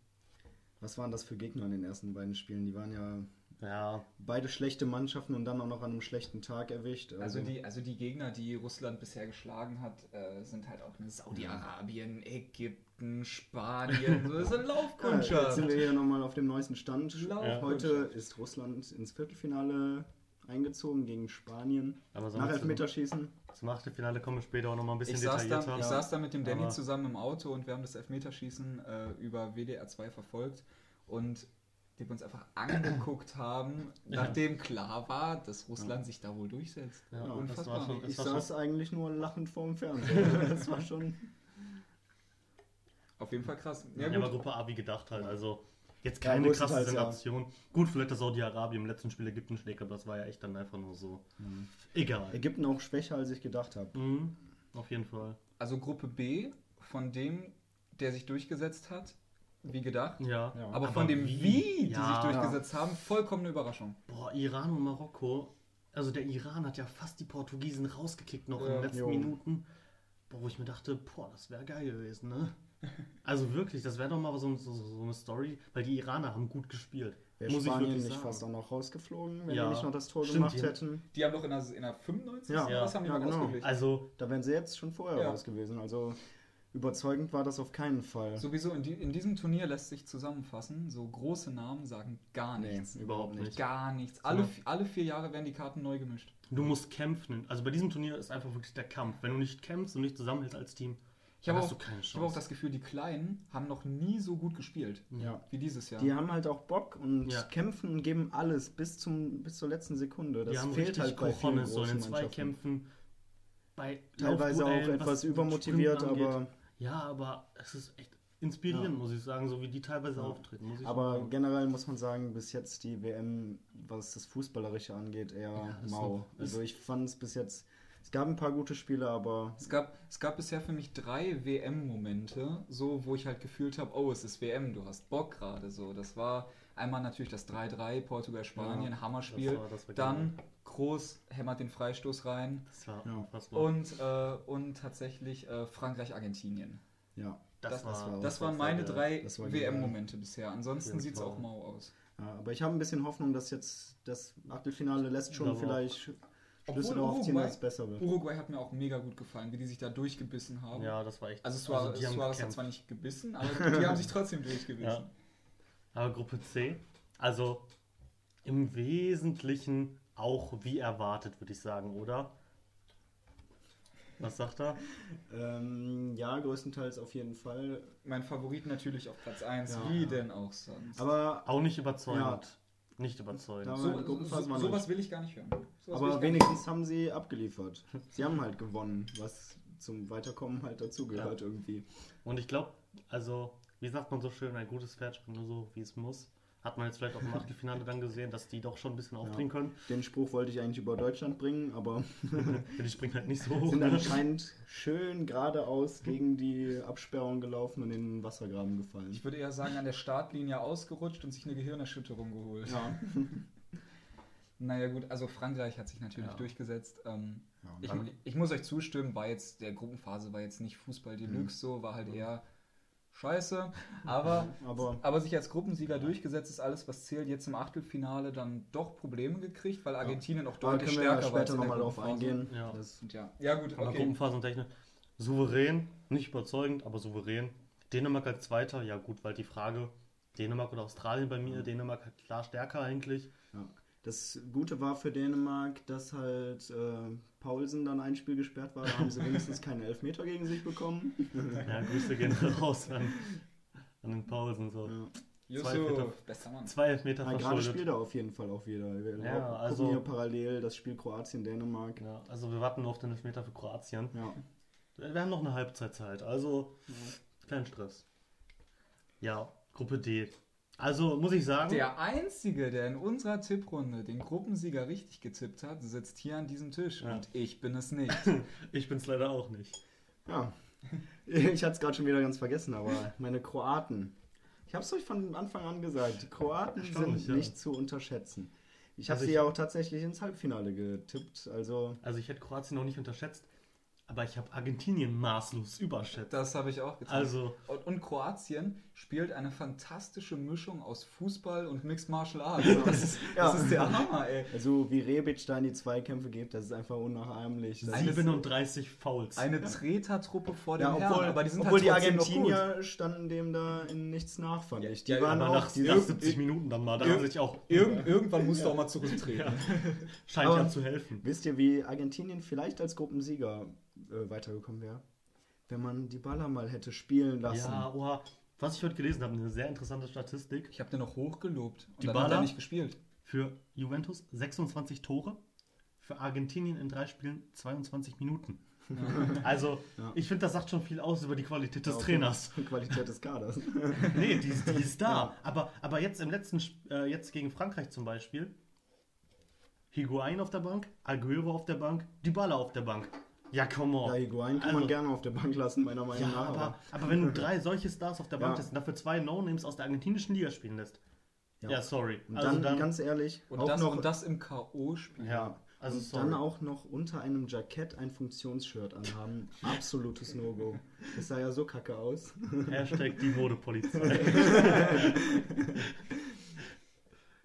was waren das für Gegner in den ersten beiden Spielen? Die waren ja Ja, beide schlechte Mannschaften und dann auch noch an einem schlechten Tag erwischt. Also die, also die Gegner, die Russland bisher geschlagen hat, äh, sind halt auch Saudi-Arabien, Ägypten, Spanien. So, das ist eine ja, jetzt Laufkundschaft. sind wir hier nochmal auf dem neuesten Stand. Laufkundschaft. Heute ist Russland ins Viertelfinale eingezogen gegen Spanien. aber so Nach Elfmeterschießen. Zum Achtelfinale kommen wir später auch noch mal ein bisschen Ich saß, detaillierter. da, ich saß da mit dem Danny Aber- zusammen im Auto und wir haben das Elfmeterschießen äh, über WDR 2 verfolgt und die wir uns einfach angeguckt haben, Ja. nachdem klar war, dass Russland sich da wohl durchsetzt. Ja, Ja, war schon, Ich saß schon eigentlich nur lachend vorm Fernseher. Das war schon. Auf jeden Fall krass. ja, Ja, aber. Gruppe A wie gedacht halt. Also jetzt Ja, keine krasse ja. Sensation. Gut, vielleicht das Saudi-Arabien im letzten Spiel Ägypten schlägt, aber das war ja echt dann einfach nur so. Egal. Ägypten auch schwächer, als ich gedacht habe. Mhm, auf jeden Fall. Also Gruppe B von dem, der sich durchgesetzt hat, wie gedacht. Ja. Ja. Aber, von dem Wie, die Ja. sich durchgesetzt haben, vollkommene Überraschung. Boah, Iran und Marokko. Also der Iran hat ja fast die Portugiesen rausgekickt noch in Ja. den letzten Jo. Minuten. Boah, wo ich mir dachte, boah, das wäre geil gewesen, ne? Also wirklich, das wäre doch mal so, so, so eine Story, weil die Iraner haben gut gespielt. Wäre Muss ich Spanien wirklich nicht sagen. fast auch noch rausgeflogen, wenn Ja. die nicht noch das Tor Stimmt, gemacht die- hätten? Die haben doch in der, in der 95. Ja, was haben die ja, noch genau. Also, Da wären sie jetzt schon vorher Ja. raus gewesen. Also überzeugend war das auf keinen Fall. Sowieso, in, die, in diesem Turnier lässt sich zusammenfassen, so große Namen sagen gar Nee, nichts. überhaupt nicht. Gar nichts. Alle, alle vier Jahre werden die Karten neu gemischt. du musst kämpfen. Also bei diesem Turnier ist einfach wirklich der Kampf. Wenn du nicht kämpfst und nicht zusammenhältst als Team, Ich habe hast auch, du keine ich habe auch das Gefühl, die Kleinen haben noch nie so gut gespielt ja. wie dieses Jahr. Die haben halt auch Bock und Ja. kämpfen und geben alles bis, zum, bis zur letzten Sekunde. Das die haben fehlt halt bei vielen Cojones, so in großen. Zweikämpfen. Bei Teilweise auch etwas was übermotiviert, aber, Ja, aber es ist echt inspirierend, Ja. muss ich sagen, so wie die teilweise Ja. auftreten. Muss ich aber sagen. generell muss man sagen, bis jetzt die WM, was das Fußballerische angeht, eher Ja, mau. so. Also ich fand es bis jetzt, es gab ein paar gute Spiele, aber Es gab, es gab bisher für mich drei WM-Momente, so wo ich halt gefühlt habe, oh, es ist WM, du hast Bock gerade so. Das war einmal natürlich das 3-3, Portugal-Spanien, Ja, Hammerspiel. das war- das war Dann Groß hämmert den Freistoß rein. Das war Ja. unfassbar. Und, äh, und tatsächlich äh, Frankreich-Argentinien. ja. das, das- war, das war- Das waren war meine drei WM-Momente bisher. Ansonsten sieht es auch mau aus. Ja, aber ich habe ein bisschen Hoffnung, dass jetzt das Achtelfinale lässt schon Aber- vielleicht Schlüsse darauf ziehen, Uruguay- dass es besser wird. Uruguay hat mir auch mega gut gefallen, wie die sich da durchgebissen haben. ja, das war echt. Also Suarez, die haben Suarez hat zwar nicht gebissen, aber die haben sich trotzdem durchgebissen. Ja. Aber Gruppe C, also im Wesentlichen auch wie erwartet, würde ich sagen, oder? Was sagt er? Ähm, ja, größtenteils auf jeden Fall. Mein Favorit natürlich auf Platz 1, Ja, wie ja. denn auch sonst. Aber, Auch nicht überzeugend. Nicht überzeugend. So, so, war sowas will ich gar nicht hören. Sowas aber wenigstens haben sie abgeliefert. Sie haben halt gewonnen, was zum Weiterkommen halt dazugehört irgendwie. Und ich glaube, also, wie sagt man so schön, ein gutes Pferd springt nur so, wie es muss. Hat man jetzt vielleicht auch im Achtelfinale dann gesehen, dass die doch schon ein bisschen aufdrehen können. Den Spruch wollte ich eigentlich über Deutschland bringen, aber Die springen halt nicht so hoch. sind anscheinend schön geradeaus gegen die Absperrung gelaufen und in den Wassergraben gefallen. Ich würde eher sagen, an der Startlinie ausgerutscht und sich eine Gehirnerschütterung geholt. Ja. Naja gut, also Frankreich hat sich natürlich Ja. durchgesetzt. Ähm, Ja, ich, ich muss euch zustimmen, war jetzt, der Gruppenphase war jetzt nicht Fußball Deluxe so, war halt eher scheiße. Aber, Aber aber sich als Gruppensieger durchgesetzt ist alles, was zählt. Jetzt im Achtelfinale dann doch Probleme gekriegt, weil Argentinien auch da deutlich können wir ja stärker war. als später der nochmal drauf Gruppenphase. eingehen. Ja. Das, Und ja. ja, gut, Aber okay. Gruppenphasentechnisch souverän, nicht überzeugend, aber souverän. Dänemark als Zweiter, ja gut, weil die Frage Dänemark oder Australien bei mir, Dänemark klar stärker eigentlich. ja. Das Gute war für Dänemark, dass halt äh, Paulsen dann ein Spiel gesperrt war. Da haben sie wenigstens keine Elfmeter gegen sich bekommen. Ja, Grüße gehen raus an, an den Pausen. So. Ja. Zwei Elfmeter. Bester Mann. Zwei Elfmeter Ja, gerade spielt er auf jeden Fall auch wieder. Wir Ja, gucken also- hier parallel das Spiel Kroatien-Dänemark. Ja, also wir warten nur auf den Elfmeter für Kroatien. Ja. Wir haben noch eine Halbzeitzeit, also kein Stress. Ja, Gruppe D. Also muss ich sagen, Der Einzige, der in unserer Tipprunde den Gruppensieger richtig getippt hat, sitzt hier an diesem Tisch. Ja. Und ich bin es nicht. ich bin es leider auch nicht. Ja. Ich hatte es gerade schon wieder ganz vergessen, aber meine Kroaten. Ich habe es euch von Anfang an gesagt. Die Kroaten sind ja. nicht zu unterschätzen. Ich habe Also sie ja auch tatsächlich ins Halbfinale getippt. Also, Also ich hätte Kroatien noch nicht unterschätzt, aber ich habe Argentinien maßlos überschätzt. Das habe ich auch getan. Also, Und, und Kroatien spielt eine fantastische Mischung aus Fußball und Mixed Martial Arts. Das ist, Ja. das ist der Hammer, ey. also wie Rebic da in die Zweikämpfe geht, das ist einfach unnachahmlich. Das Eine- 37 Fouls. Eine Tretertruppe vor dem ja, Herrn, obwohl, aber die sind obwohl halt die trotzdem noch gut. Argentinier standen dem da in nichts nach, fand ich. Die ja, waren aber auch, nach, die, nach 70 Minuten dann mal, da haben sich auch Irgend, irgendwann musst du auch mal zurücktreten. scheint Aber- ja zu helfen. Wisst ihr, wie Argentinien vielleicht als Gruppensieger äh, weitergekommen wäre? Wenn man die Baller mal hätte spielen lassen. Ja, oha. Was ich heute gelesen habe, eine sehr interessante Statistik. Ich habe den noch hochgelobt. Und Die dann hat er Baller? nicht gespielt. Für Juventus 26 Tore, für Argentinien in drei Spielen 22 Minuten. Also, Ja. ich finde, das sagt schon viel aus über die Qualität des Ja, Trainers. Fall Qualität des Kaders. Nee, die, ist- die ist da. Ja. Aber, aber jetzt im letzten, äh, jetzt gegen Frankreich zum Beispiel, Higuain auf der Bank, Aguero auf der Bank, Dybala auf der Bank. Ja, come Ja, on. Higuain kann Also- man gerne auf der Bank lassen, meiner Meinung Ja, nach. aber, aber wenn du drei solche Stars auf der Bank Ja. lässt und dafür zwei No-Names aus der argentinischen Liga spielen lässt. Ja, Ja. sorry. Und also dann, dann, ganz ehrlich, Und, auch das, noch, und das im K.O.-Spiel. ja, also und sorry. dann auch noch unter einem Jackett ein Funktionsshirt anhaben. Absolutes No-Go. Das sah ja so kacke aus. Hashtag die Modepolizei.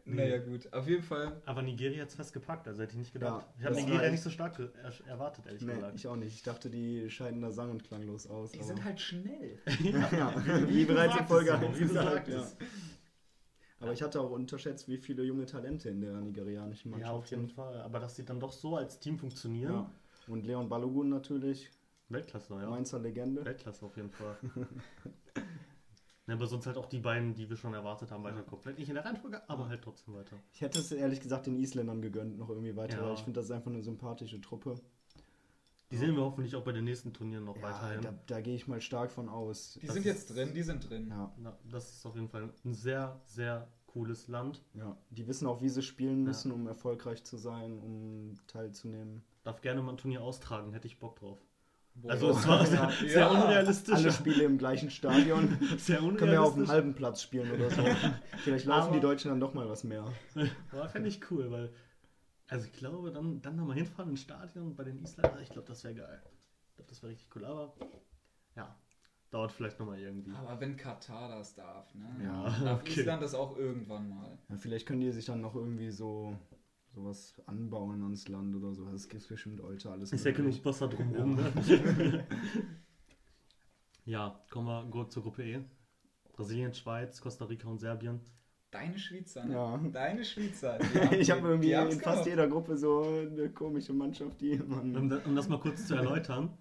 Naja, gut. Auf jeden Fall. Aber Nigeria hat es festgepackt, also hätte ich nicht gedacht. Ja, ich habe Nigeria nicht so stark er erwartet, ehrlich Nee, gesagt. ich auch nicht. Ich dachte, die scheiden da sang- und klanglos aus. Die aber- sind halt schnell. ja, wie, Wie bereits in Folge so, 1 wie du gesagt. Ja. Aber ich hatte auch unterschätzt, wie viele junge Talente in der nigerianischen Ja, Mannschaft auf jeden sind. Fall. Aber dass sie dann doch so als Team funktionieren, Ja. Und Leon Balogun natürlich, Weltklasse, ja. Mainzer Legende. Weltklasse auf jeden Fall. ja, aber sonst halt auch die beiden, die wir schon erwartet haben, weiterkommen. Vielleicht nicht in der Reihenfolge, aber halt trotzdem weiter. Ich hätte es ehrlich gesagt den Isländern gegönnt, noch irgendwie weiter, Ja. weil ich finde, das ist einfach eine sympathische Truppe. Die sehen wir hoffentlich auch bei den nächsten Turnieren noch Ja, weiterhin. da, da gehe ich mal stark von aus. Die Das sind ist- jetzt drin, die sind drin. Ja, Na, das ist auf jeden Fall ein sehr, sehr cooles Land. ja. Die wissen auch, wie sie spielen Ja. müssen, um erfolgreich zu sein, um teilzunehmen. Darf gerne mal ein Turnier austragen, hätte ich Bock drauf. Boah. Also es war sehr, sehr Ja. unrealistisch. Alle Spiele im gleichen Stadion. sehr Können wir auf einem unrealistisch. halben Platz spielen oder so. Vielleicht laufen Aber- die Deutschen dann doch mal was mehr. Aber fände ich cool, weil, also ich glaube, dann, dann nochmal hinfahren ins Stadion bei den Isländern, ich glaube, das wäre geil. Ich glaube, das wäre richtig cool, aber ja, dauert vielleicht nochmal irgendwie. Aber wenn Katar das darf, ne? Ja, Darf okay. Island das auch irgendwann mal. Ja, vielleicht können die sich dann noch irgendwie so sowas anbauen ans Land oder so. Das gibt bestimmt heute alles. Ist ja genug Wasser drumherum, ne? ja, kommen wir gut zur Gruppe E. Brasilien, Schweiz, Costa Rica und Serbien. Deine Schweizer, ne? Ja. Deine Schweizer. ich habe irgendwie in fast gemacht. jeder Gruppe so eine komische Mannschaft, die man. Um, um das mal kurz zu erläutern,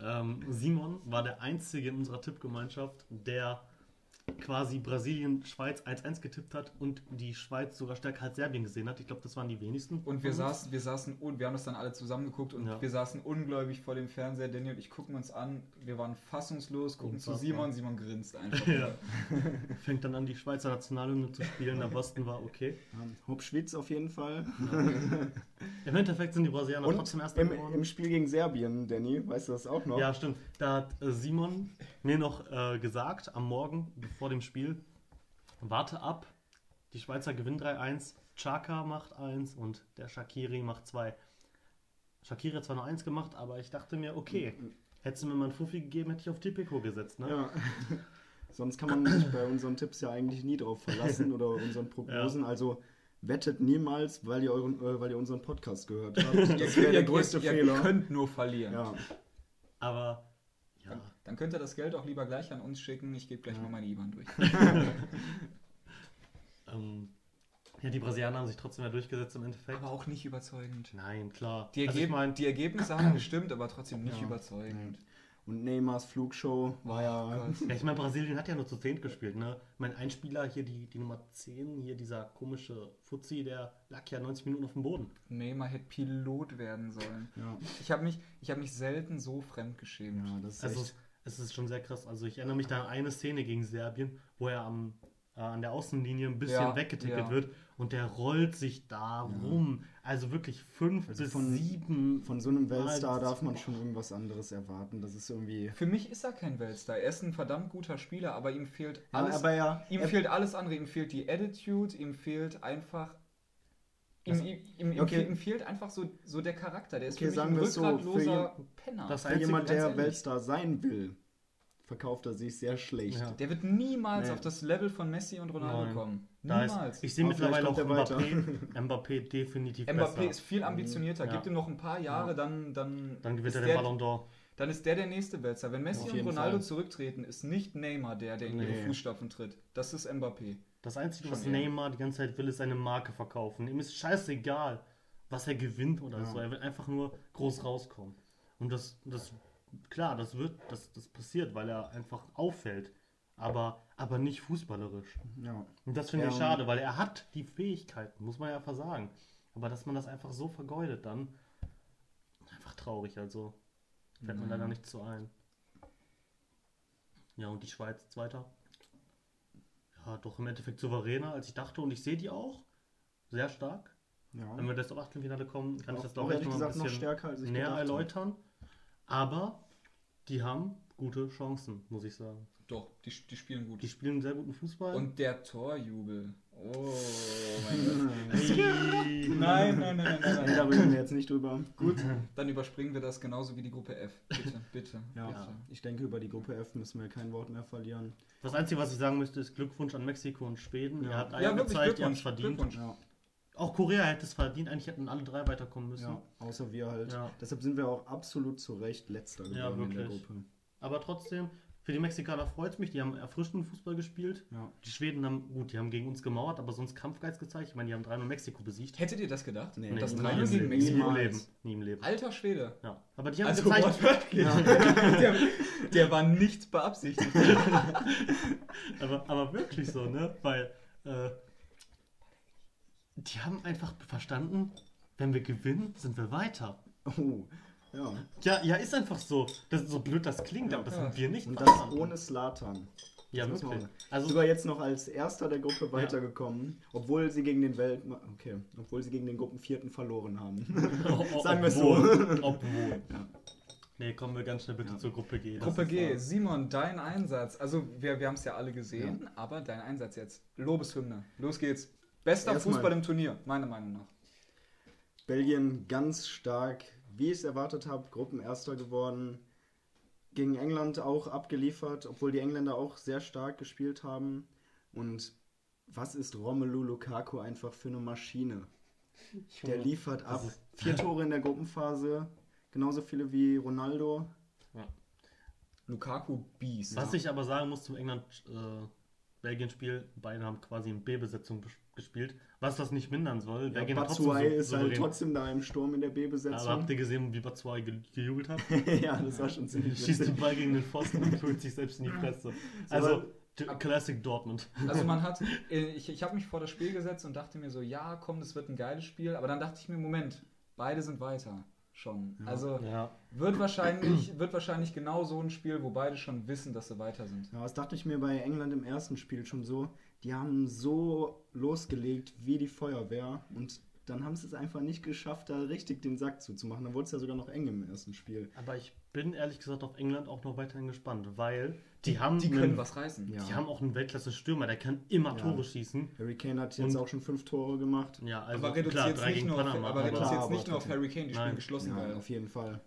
ähm, Simon war der Einzige in unserer Tippgemeinschaft, der quasi Brasilien, Schweiz 1-1 getippt hat und die Schweiz sogar stärker als Serbien gesehen hat. Ich glaube, das waren die wenigsten. Und wir saßen, wir saßen, und wir haben das dann alle zusammengeguckt und Ja. wir saßen ungläubig vor dem Fernseher. Danny und ich gucken uns an. Wir waren fassungslos, gucken zu. Simon. Simon grinst einfach. Ja. Fängt dann an, die Schweizer Nationalhymne zu spielen. Der Boston war okay. Hub Schwitz auf jeden Fall. Im Endeffekt sind die Brasilianer Und trotzdem Erster im, im Spiel gegen Serbien, Danny, weißt du das auch noch? Ja, stimmt. Da hat äh, Simon mir noch äh, gesagt, am Morgen vor dem Spiel, warte ab, die Schweizer gewinnen 3-1, Chaka macht 1 und der Shakiri macht 2. Shakiri hat zwar nur 1 gemacht, aber ich dachte mir, okay, hättest du mir mal einen Fuffi gegeben, hätte ich auf Tipico gesetzt. Ne? Ja. sonst kann man sich bei unseren Tipps ja eigentlich nie drauf verlassen oder unseren Prognosen. Also wettet niemals, weil ihr, euren, äh, weil ihr unseren Podcast gehört habt. Das wäre der größte ihr, Fehler. Ihr könnt nur verlieren. Ja. Aber ja, Dann, dann könnt ihr das Geld auch lieber gleich an uns schicken. Ich gebe gleich Ja. mal meine IBAN durch. ähm, ja, die Brasilianer haben sich trotzdem ja durchgesetzt im Endeffekt. Aber auch nicht überzeugend. Nein, klar. Die, Also Ergeb ich mein, die Ergebnisse haben gestimmt, aber trotzdem nicht Ja. überzeugend. Und Neymars Flugshow war ja. Ja, ich meine, Brasilien hat ja nur zu 10 gespielt, ne? Mein Einspieler hier, die, die Nummer 10, hier dieser komische Fuzzi, der lag ja 90 Minuten auf dem Boden. Neymar hätte Pilot werden sollen. Ja, Ich habe mich, ich hab mich selten so fremdgeschämt. ja, das ist Also echt. es ist schon sehr krass. Also ich erinnere mich da an eine Szene gegen Serbien, wo er am, äh, an der Außenlinie ein bisschen Ja, weggetickelt ja. wird und der rollt sich da rum. Also wirklich fünf Also bis von- sieben. Von so einem Weltstar darf man schon irgendwas anderes erwarten. Das ist irgendwie. Für mich ist er kein Weltstar. Er ist ein verdammt guter Spieler, aber ihm fehlt alles. aber ja, ihm er- fehlt alles andere. Ihm fehlt die Attitude, ihm fehlt einfach. Ihm, ihm, ihm, okay. fehlt, ihm fehlt einfach so, so der Charakter. Der ist Okay, für mich sagen ein es so, für rückgratloser Penner. Das Einzige, jemand, der. Weltstar sein will, verkauft er sich sehr schlecht. Ja. der wird niemals Nee. auf das Level von Messi und Ronaldo Nein. kommen. Ist, Niemals. ich sehe mittlerweile auch Mbappé, Mbappé definitiv Mbappé besser. ist viel ambitionierter. Ja. Gib ihm noch ein paar Jahre, dann, dann, Dann gewinnt ist er den der, Ballon d'Or. dann ist der der nächste Weltstar. Wenn Messi und Ronaldo Fall. zurücktreten, ist nicht Neymar der, der in ihre Nee. Fußstapfen tritt. Das ist Mbappé. Das Einzige, Schon was eher. Neymar die ganze Zeit will, ist seine Marke verkaufen. Ihm ist scheißegal, was er gewinnt oder Ja. so. Er will einfach nur groß rauskommen. Und das, das klar, das wird, das, das passiert, weil er einfach auffällt. Aber, aber nicht fußballerisch. Ja. Und das finde Ja, ich und- schade, weil er hat die Fähigkeiten, muss man ja einfach sagen. Aber dass man das einfach so vergeudet dann, einfach traurig. Also fällt Ja. leider nicht so ein. Ja, und die Schweiz zweiter. Ja, doch im Endeffekt souveräner, als ich dachte. Und ich sehe die auch sehr stark. ja. Wenn wir das auf Achtelfinale kommen, kann ich das auch ich ehrlich noch ein gesagt noch bisschen stärker als ich näher gedacht habe. erläutern. Aber die haben gute Chancen, muss ich sagen. Doch, die, die spielen gut. Die spielen sehr guten Fußball. Und der Torjubel. Oh mein Gott. Nein, nein, nein, nein, Nee, nein. da nein. reden wir jetzt nicht drüber. Gut, dann überspringen wir das genauso wie die Gruppe F. Bitte, bitte. Ja, bitte. ich denke, über die Gruppe F müssen wir kein Wort mehr verlieren. Das Einzige, was ich sagen möchte, ist Glückwunsch an Mexiko und Schweden. Ja. Ihr habt Ja, Eier wirklich gezeigt, ihr habt verdient. Glückwunsch. Ja, Auch Korea hätte es verdient. Eigentlich hätten alle drei weiterkommen müssen. ja außer wir halt. Ja. Deshalb sind wir auch absolut zu Recht letzter Ja, geworden in der wirklich. Gruppe. Aber trotzdem, für die Mexikaner freut es mich. Die haben erfrischenden Fußball gespielt. Ja. Die Schweden haben, gut, die haben gegen uns gemauert, aber sonst Kampfgeist gezeigt. Ich meine, die haben 3-0 Mexiko besiegt. Hättet ihr das gedacht? Nee, das nie 3 im gegen Leben. Mexiko? Nie im. Leben. Nie im Leben. Alter Schwede. Ja. Aber die haben Also gezeigt, wortwörtlich. der, der war nicht beabsichtigt. aber, aber wirklich so, ne? Weil äh, die haben einfach verstanden, wenn wir gewinnen, sind wir weiter. Oh, ja. Ja, ja, ist einfach so. Das ist so blöd, das klingt, aber das Ja. sind wir nicht. Und das ohne Slatan. Ja, Das wirklich. Also, Sogar jetzt noch als erster der Gruppe weitergekommen, obwohl sie gegen den Welt okay, obwohl sie gegen den Gruppenvierten verloren haben. Sagen wir es so. obwohl. Ja. Nee, kommen wir ganz schnell bitte Ja. zur Gruppe G. Das Gruppe G, Simon, dein Einsatz. Also, wir, wir haben es ja alle gesehen, aber dein Einsatz jetzt. Lobeshymne. Los geht's. Bester Erstmal- Fußball im Turnier, meiner Meinung nach. Belgien ganz stark, wie ich es erwartet habe, Gruppenerster geworden. Gegen England auch abgeliefert, obwohl die Engländer auch sehr stark gespielt haben. Und was ist Romelu Lukaku einfach für eine Maschine? Der liefert ab. Vier Tore in der Gruppenphase, genauso viele wie Ronaldo. Lukaku Beast. Was ich aber sagen muss zum England-Belgien-Spiel, beide haben quasi in B-Besetzung bes- gespielt, was das nicht mindern soll. Ja, so- ist halt souverän- trotzdem da im Sturm in der Aber habt B-Besetzung. ihr gesehen, wie Batshuayi ge gejubelt hat? ja, das war schon ziemlich Schießt den. Ball gegen den Pfosten und holt sich selbst in die Fresse. Also, Classic Dortmund. Also man hat, äh, ich, ich habe mich vor das Spiel gesetzt und dachte mir so, ja, komm, das wird ein geiles Spiel. Aber dann dachte ich mir, Moment, beide sind weiter schon. Also Ja. wird wahrscheinlich, wird wahrscheinlich genau so ein Spiel, wo beide schon wissen, dass sie weiter sind. Ja, das dachte ich mir bei England im ersten Spiel schon so. Die haben so losgelegt wie die Feuerwehr und dann haben sie es einfach nicht geschafft, da richtig den Sack zuzumachen. Dann wurde es ja sogar noch eng im ersten Spiel. Aber ich bin ehrlich gesagt auf England auch noch weiterhin gespannt, weil die haben, Die können einen, was reißen. Ja. die haben auch einen Weltklasse-Stürmer, der kann immer Ja. Tore schießen. Harry Kane hat jetzt Und- auch schon fünf Tore gemacht. Ja, also aber reduziert klar, es drei nicht, gegen nur auf, Panama. aber aber- reduziert Klar, es nicht aber nur auf. Harry Kane, die spielen geschlossen Ja, auf jeden Fall.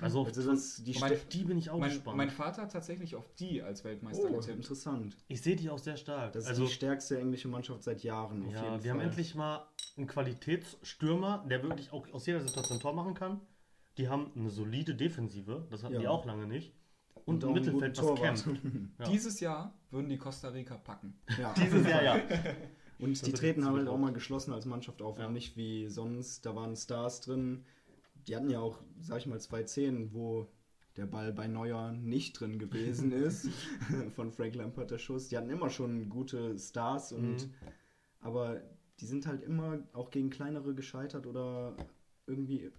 Also auf, Also das, die Mein- die bin ich auch Mein, gespannt. mein Vater hat tatsächlich auf die als Weltmeister oh, getippt. interessant. ich sehe die auch sehr stark. Das ist also die stärkste englische Mannschaft seit Jahren. Auf ja, jeden die haben Fall. endlich mal einen Qualitätsstürmer, der wirklich auch aus jeder Situation ein Tor machen kann. Die haben eine solide Defensive, das hatten Ja. die auch lange nicht. Und, auch ein Mittelfeld, was kämpft. Ja. Dieses Jahr würden die Costa Rica packen. ja. Dieses Jahr, ja. Und die wird treten jetzt halt auch mal geschlossen als Mannschaft auf Ja. und nicht wie sonst. Da waren Stars drin. Die hatten ja auch, sag ich mal, zwei Szenen, wo der Ball bei Neuer nicht drin gewesen ist. Von Frank Lampard der Schuss. Die hatten immer schon gute Stars und Mhm. aber die sind halt immer auch gegen kleinere gescheitert oder irgendwie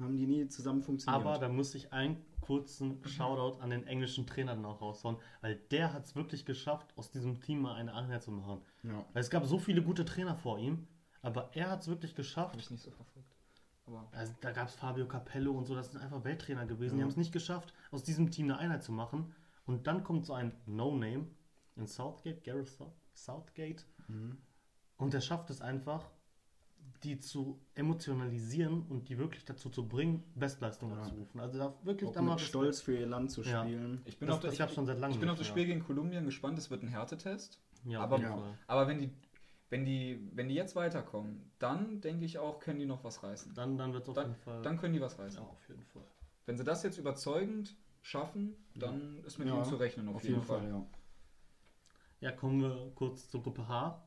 haben die nie zusammen funktioniert. Aber da muss ich einen kurzen Shoutout an den englischen Trainer dann auch raushauen, weil der hat es wirklich geschafft, aus diesem Team mal eine Einheit zu machen. ja. Weil es gab so viele gute Trainer vor ihm, aber er hat es wirklich geschafft. Habe ich nicht so verfolgt. Aber Also, da gab es Fabio Capello und so, das sind einfach Welttrainer gewesen. Die Ja. haben es nicht geschafft, aus diesem Team eine Einheit zu machen. Und dann kommt so ein No-Name in Southgate, Gareth Sou- Southgate, Mhm. und der schafft es einfach, die zu emotionalisieren und die wirklich dazu zu bringen, Bestleistungen Ja. abzurufen. Also da wirklich Auch da mal Stolz für ihr Land zu Ja. spielen. ich bin Das- auf das, gab's schon seit langem Ich bin auf das Spiel gegen Kolumbien gespannt. Es wird ein Härtetest. Ja, aber, ja. Aber wenn die, wenn die, wenn die jetzt weiterkommen, dann denke ich auch, können die noch was reißen. Dann, dann wird es auf Dann, jeden Fall. dann können die was reißen. ja, auf jeden Fall. Wenn sie das jetzt überzeugend schaffen, dann ist mit Ja, ihnen zu rechnen auf, Auf jeden Fall, ja. Ja, kommen wir kurz zur Gruppe H.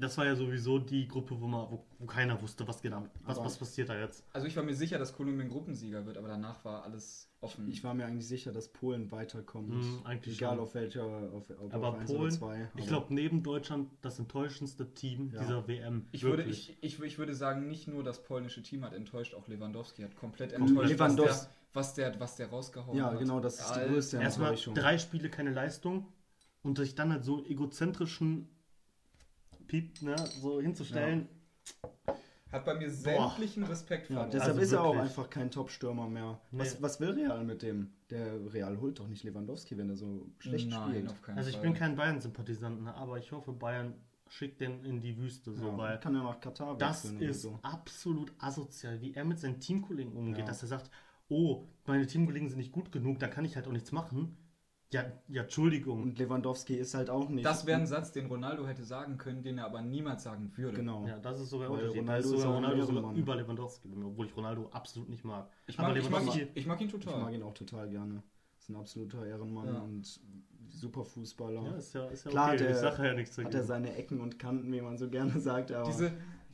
Das war ja sowieso die Gruppe, wo, man, wo, wo keiner wusste, was geht ab. Was, was passiert da jetzt? Also ich war mir sicher, dass Kolumbien Gruppensieger wird, aber danach war alles offen. Ich war mir eigentlich sicher, dass Polen weiterkommt. Mhm, eigentlich Egal schon. auf welcher, auf, auf, Aber auf Polen, oder zwei. Ich aber- glaube, neben Deutschland das enttäuschendste Team Ja. dieser WM. Ich würde, ich, ich, ich würde sagen, nicht nur das polnische Team hat enttäuscht, auch Lewandowski hat komplett Kom- enttäuscht, Lewandowski- was, der, was, der, was der rausgehauen Ja, hat. genau, das ist die größte Erstmal Enttäuschung. drei Spiele keine Leistung und sich dann halt so egozentrischen Piep, ne, so hinzustellen. Hat bei mir sämtlichen Respekt Ja, verloren. deshalb Also ist er auch einfach kein Top-Stürmer mehr. Nee. Was, was will Real mit dem? Der Real holt doch nicht Lewandowski, wenn er so schlecht Nein, spielt. auf keinen Also ich Fall. bin kein Bayern-Sympathisant, ne, aber ich hoffe, Bayern schickt den in die Wüste, so, ja, weil kann er nach Katar das ist so. absolut asozial, wie er mit seinen Teamkollegen umgeht, Ja. dass er sagt, oh, meine Teamkollegen sind nicht gut genug, da kann ich halt auch nichts machen. Ja, ja, Entschuldigung. Und Lewandowski ist halt auch nicht. Das wäre ein Satz, den Ronaldo hätte sagen können, den er aber niemals sagen würde. Genau. Ja, das ist sogar Weil Unterschied. Ronaldo ist sogar Ronaldo sogar über Lewandowski, obwohl ich Ronaldo absolut nicht mag. Ich mag, ich, mag, Lewandowski- ich, ich mag ihn Ich total. mag ihn auch total gerne. Ist ein absoluter Ehrenmann Ja. und super Fußballer. Ja, ist ja, ist ja Klar, okay. der ich sage ja nichts Hat er seine Ecken und Kanten, wie man so gerne sagt, aber Diese,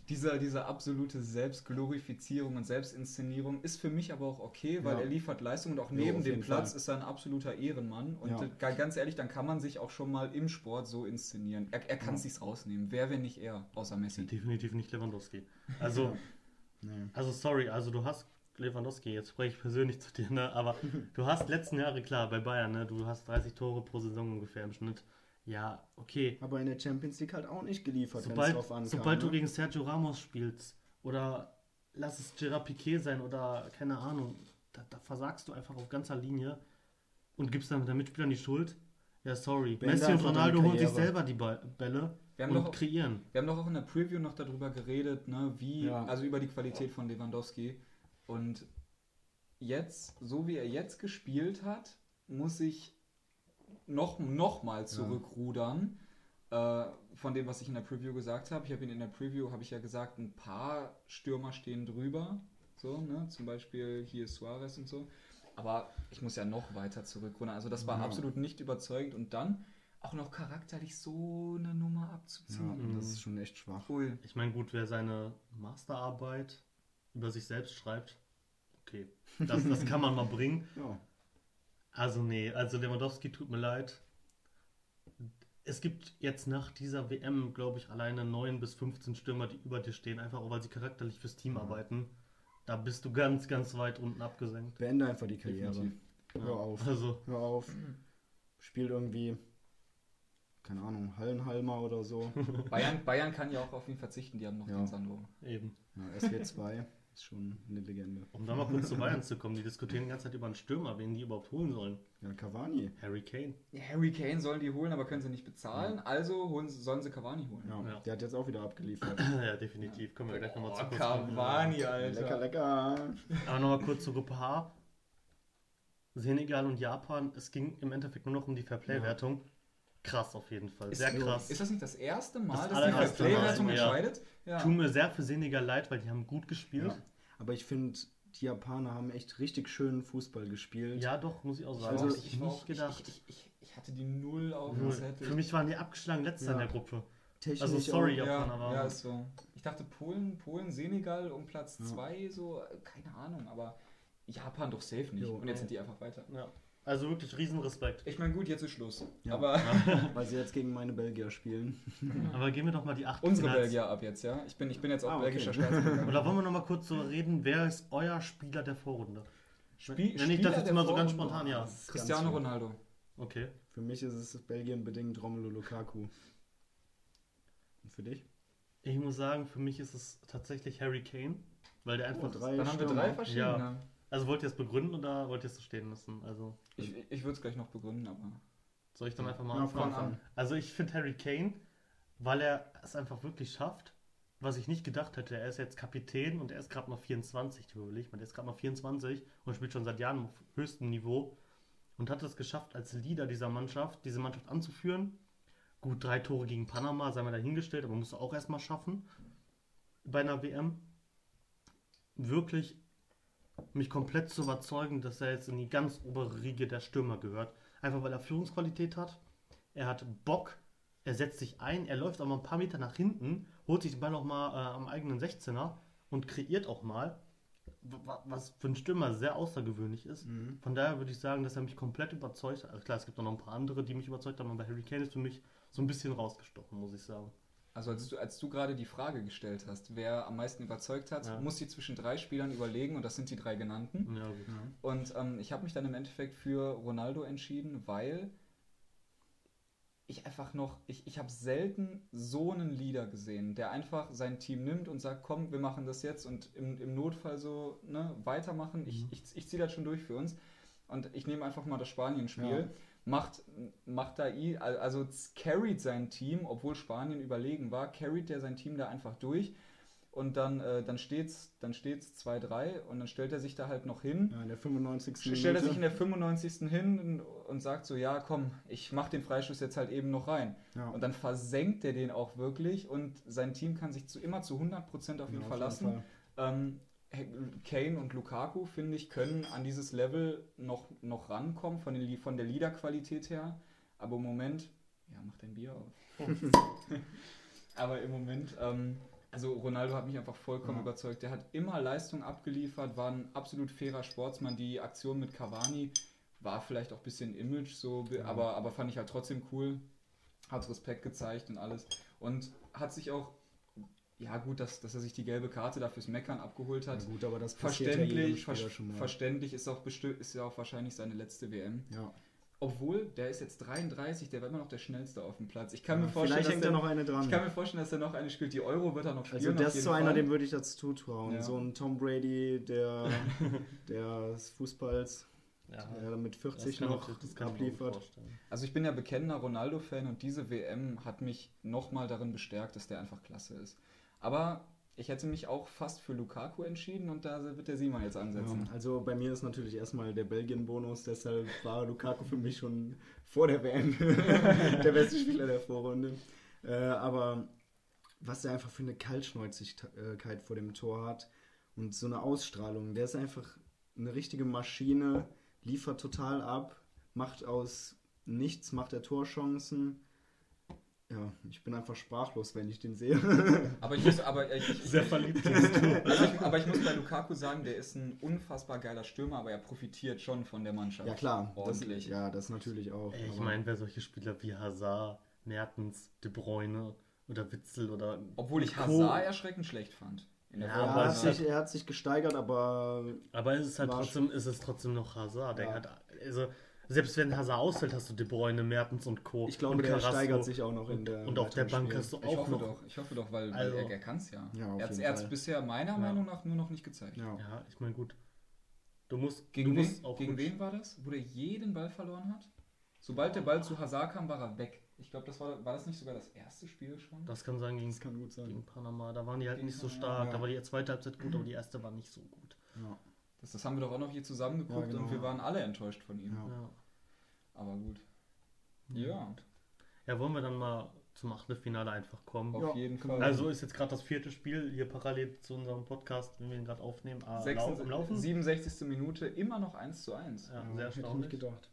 diese, diese absolute Selbstglorifizierung und Selbstinszenierung ist für mich aber auch okay, weil Ja. er liefert Leistung und auch Ja, neben dem Platz Fall. ist er ein absoluter Ehrenmann. Und Ja. ga- ganz ehrlich, dann kann man sich auch schon mal im Sport so inszenieren. Er, er kann es Ja. sich rausnehmen. Wer, wenn nicht er, außer Messi. Definitiv nicht Lewandowski. Also, nee. also sorry, also du hast Lewandowski, jetzt spreche ich persönlich zu dir, ne? aber du hast letzten Jahre, klar, bei Bayern, ne? du hast 30 Tore pro Saison ungefähr im Schnitt. Ja, okay. aber in der Champions League halt auch nicht geliefert, wenn es Sobald, drauf ankam. sobald du ne? gegen Sergio Ramos spielst oder lass es Gerard Piquet sein oder keine Ahnung, da, da versagst du einfach auf ganzer Linie und gibst dann den Mitspielern die Schuld. Ja, sorry. Beende Messi und Ronaldo holen sich selber die Bälle Wir haben und doch- kreieren. Wir haben doch auch in der Preview noch darüber geredet, ne, wie, Ja. also über die Qualität von Lewandowski. Und jetzt, so wie er jetzt gespielt hat, muss ich noch, noch mal zurückrudern äh, von dem, was ich in der Preview gesagt habe. Ich habe ihn in der Preview, habe ich ja gesagt, ein paar Stürmer stehen drüber. So, ne, zum Beispiel hier Suarez und so. Aber ich muss ja noch weiter zurückrudern. Also das war Ja. absolut nicht überzeugend. Und dann auch noch charakterlich so eine Nummer abzuziehen. Ja, das ist schon echt schwach. Ui. Ich meine, gut, wer seine Masterarbeit über sich selbst schreibt, okay, das, das kann man mal bringen. Ja. Also nee, also Lewandowski tut mir leid. Es gibt jetzt nach dieser WM, glaube ich, alleine 9 bis 15 Stürmer, die über dir stehen, einfach auch weil sie charakterlich fürs Team arbeiten. Da bist du ganz, ganz weit unten abgesenkt. Beende einfach die Karriere. Definitiv. Hör auf. Also, Hör auf. Spiel irgendwie, keine Ahnung, Hallenhalmer oder so. Bayern, Bayern kann ja auch auf ihn verzichten, die haben noch Ja. den Sandro. eben. Ja, SW2 ist schon eine Legende. Um da mal kurz zu Bayern zu kommen, die diskutieren die ganze Zeit über einen Stürmer, wen die überhaupt holen sollen. Ja, Cavani. Harry Kane. Ja, Harry Kane sollen die holen, aber können sie nicht bezahlen, also holen, sollen sie Cavani holen. Ja, Ja. der hat jetzt auch wieder abgeliefert. ja, definitiv. Kommen wir gleich nochmal zu Oh, kurz kommen. Cavani, Alter. lecker, lecker. Aber nochmal kurz zur Gruppe H. Senegal und Japan, es ging im Endeffekt nur noch um die Fairplay-Wertung. Krass auf jeden Fall. Ist, Sehr krass. Ist das nicht das erste Mal, Das dass die allererste Play-Wertung entscheidet? Ja. Tut mir sehr für Senegal leid, weil die haben gut gespielt. Ja. Aber ich finde, die Japaner haben echt richtig schönen Fußball gespielt. Ja, doch, muss ich auch sagen. Also, ich war nicht auch- gedacht. Ich, ich, ich, ich hatte die Null auf dem Null. Zettel. Für mich waren die abgeschlagen letzter in Ja. der Gruppe. Technisch Also sorry, auch. Japaner ja, waren. ja, ist so. Ich dachte Polen, Polen, Senegal um Platz Ja. 2, so, äh, keine Ahnung, aber Japan doch safe nicht. Jo. Und jetzt sind die einfach weiter. Ja. Also wirklich Riesenrespekt. Ich meine, gut, jetzt ist Schluss. Ja. Aber Weil sie jetzt gegen meine Belgier spielen. Aber gehen wir doch mal die acht unsere Finals- Belgier ab jetzt, ja? Ich bin, ich bin jetzt auch Ah, okay. belgischer Staatsbürger. Oder wollen wir noch mal kurz so reden, wer ist euer Spieler der Vorrunde? Spiel, Nenn ich das jetzt immer so ganz spontan, ja. Cristiano. Ronaldo. Okay. Für mich ist es Belgien bedingt Romelu Lukaku. Und für dich? Ich muss sagen, für mich ist es tatsächlich Harry Kane, weil der einfach. Oh, drei Dann haben wir drei verschiedene. Also wollt ihr es begründen oder wollt ihr es so stehen lassen? Also Ich, ich würde es gleich noch begründen, aber. soll ich dann einfach mal Ja, anfangen? fang an. Also ich finde Harry Kane, weil er es einfach wirklich schafft, was ich nicht gedacht hätte. Er ist jetzt Kapitän und er ist gerade noch 24, du überleg mal, der ist gerade noch 24 und spielt schon seit Jahren auf höchstem Niveau und hat es geschafft, als Leader dieser Mannschaft, diese Mannschaft anzuführen. Gut, drei Tore gegen Panama, sei mal dahingestellt, aber musst du auch erstmal schaffen bei einer WM. Wirklich mich komplett zu überzeugen, dass er jetzt in die ganz obere Riege der Stürmer gehört. Einfach weil er Führungsqualität hat. Er hat Bock, er setzt sich ein, er läuft auch mal ein paar Meter nach hinten, holt sich den Ball auch mal äh, am eigenen 16er und kreiert auch mal, wa- was für einen Stürmer sehr außergewöhnlich ist. Mhm. Von daher würde ich sagen, dass er mich komplett überzeugt hat. Also klar, es gibt auch noch ein paar andere, die mich überzeugt haben, aber Harry Kane ist für mich so ein bisschen rausgestochen, muss ich sagen. Also als du, als du gerade die Frage gestellt hast, wer am meisten überzeugt hat, Ja. muss sie zwischen drei Spielern überlegen und das sind die drei genannten. Ja, gut. Und ähm, ich habe mich dann im Endeffekt für Ronaldo entschieden, weil ich einfach noch, ich, ich habe selten so einen Leader gesehen, der einfach sein Team nimmt und sagt, komm, wir machen das jetzt und im, im Notfall so ne, weitermachen. Ich, Mhm. ich, ich ziehe das schon durch für uns. Und ich nehme einfach mal das Spanien-Spiel. Macht, macht da, i- also carried sein Team, obwohl Spanien überlegen war, carried der sein Team da einfach durch. Und dann, äh, dann steht's, dann steht's 2-3 und dann stellt er sich da halt noch hin. Ja, in der 95. Stellt er sich in der 95. hin und, und sagt so, ja komm, ich mach den Freischuss jetzt halt eben noch rein. Ja. Und dann versenkt er den auch wirklich und sein Team kann sich zu, immer zu 100% auf ihn Ja, auf verlassen. Fall. Ähm, Kane und Lukaku, finde ich, können an dieses Level noch, noch rankommen, von, den, von der Leaderqualität her. Aber im Moment, ja, mach dein Bier auf. Aber im Moment, ähm, also Ronaldo hat mich einfach vollkommen Ja. überzeugt. Der hat immer Leistung abgeliefert, war ein absolut fairer Sportsmann. Die Aktion mit Cavani war vielleicht auch ein bisschen Image, so, Ja. aber, aber fand ich halt trotzdem cool. Hat Respekt gezeigt und alles. Und hat sich auch, ja gut, dass, dass er sich die gelbe Karte da fürs Meckern abgeholt Ja, hat. gut, aber das passiert ja jedem Verständlich, Spieler ver schon mal. verständlich ist auch bestimmt, ist ja auch wahrscheinlich seine letzte WM. Ja. Obwohl, der ist jetzt 33, der war immer noch der schnellste auf dem Platz. Ich kann Ja, mir vorstellen, Vielleicht dass da noch eine dran. ich kann mir vorstellen, dass er noch eine spielt. Die Euro wird er noch spielen. Also der auf ist so einer, dem würde ich das zutrauen. Ja. So ein Tom Brady, der des Fußballs, Ja, der mit 40 kann noch das abliefert. Also ich bin ja bekennender Ronaldo-Fan und diese WM hat mich nochmal darin bestärkt, dass der einfach klasse ist. Aber ich hätte mich auch fast für Lukaku entschieden und da wird der Simon jetzt ansetzen. Ja, also bei mir ist natürlich erstmal der Belgien-Bonus, deshalb war Lukaku für mich schon vor der WM der beste Spieler der Vorrunde. Äh, aber was er einfach für eine Kaltschnäuzigkeit vor dem Tor hat und so eine Ausstrahlung, der ist einfach eine richtige Maschine, liefert total ab, macht aus nichts, macht er Torchancen. Ja, ich bin einfach sprachlos, wenn ich den sehe. Aber ich muss, aber ich, ich, Sehr verliebt also ich, aber ich muss bei Lukaku sagen, der ist ein unfassbar geiler Stürmer, aber er profitiert schon von der Mannschaft. ja klar, das, Ordentlich. ja, das natürlich auch. Ey, ich meine, wer solche Spieler wie Hazard, Mertens, De Bruyne oder Witzel oder. Obwohl ich Co. Hazard erschreckend schlecht fand. Ja, er, hat es sich, er hat sich gesteigert, aber Aber es ist halt War trotzdem, ist es trotzdem noch Hazard. Der Ja. hat, also, selbst wenn Hazard ausfällt, hast du De Bruyne, Mertens und Co. ich glaube, der Carrasco. steigert sich auch noch in der Und auf der Bank Spiel. hast du Ich auch hoffe noch. doch, ich hoffe doch, weil, Also- er, er kann es ja. Ja, er hat es bisher meiner Ja. Meinung nach nur noch nicht gezeigt. Ja. Ja, ich meine, gut. Du musst, Gegen, du wen, musst auch gegen wen war das? Wo der jeden Ball verloren hat? Sobald der Ball zu Hazard kam, war er weg. Ich glaube, das war, war das nicht sogar das erste Spiel schon? Das kann sein gegen, Das kann gut sein. gegen Panama. Da waren die halt Gegen nicht so stark. ja. Da war die zweite Halbzeit gut, aber die erste war nicht so gut. Ja. Das, das haben wir doch auch noch hier zusammengeguckt Ja, genau. und wir waren alle enttäuscht von ihm. Ja. Ja. Aber gut. Ja, ja, wollen wir dann mal zum Achtelfinale einfach kommen? auf Ja, jeden. Fall. Also ist jetzt gerade das vierte Spiel hier parallel zu unserem Podcast, wenn wir ihn gerade aufnehmen, ah, lau- 66 am Laufen. 67. Minute immer noch 1 zu 1. Ja, Ja, sehr hätte ich nicht erstaunlich. gedacht.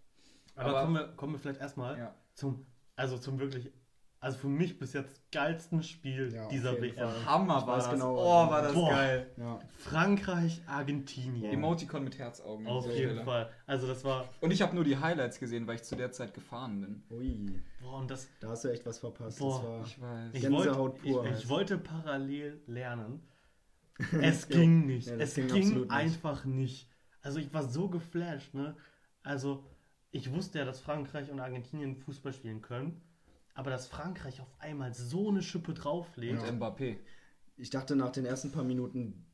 Aber, Aber- kommen, wir, kommen wir vielleicht erstmal Ja. zum, also zum wirklich, also für mich bis jetzt geilsten Spiel Ja, dieser WM. Fall. Hammer Ich war das. genau, oh, war das Boah. geil. Ja. Frankreich, Argentinien. Emoticon mit Herzaugen. Auf jeden Stelle. Fall. Also das war, Und ich habe nur die Highlights gesehen, weil ich zu der Zeit gefahren bin. Ui, boah, und das, da hast du echt was verpasst. Boah, das war, Ich weiß. ich Gänsehaut wollte, pur ich, ich wollte parallel lernen. Es ging nicht. Ja, es ging ging, absolut nicht. einfach nicht. Also ich war so geflasht, ne? Also ich wusste ja, dass Frankreich und Argentinien Fußball spielen können, aber dass Frankreich auf einmal so eine Schippe drauflegt. Und Mbappé. ich dachte nach den ersten paar Minuten,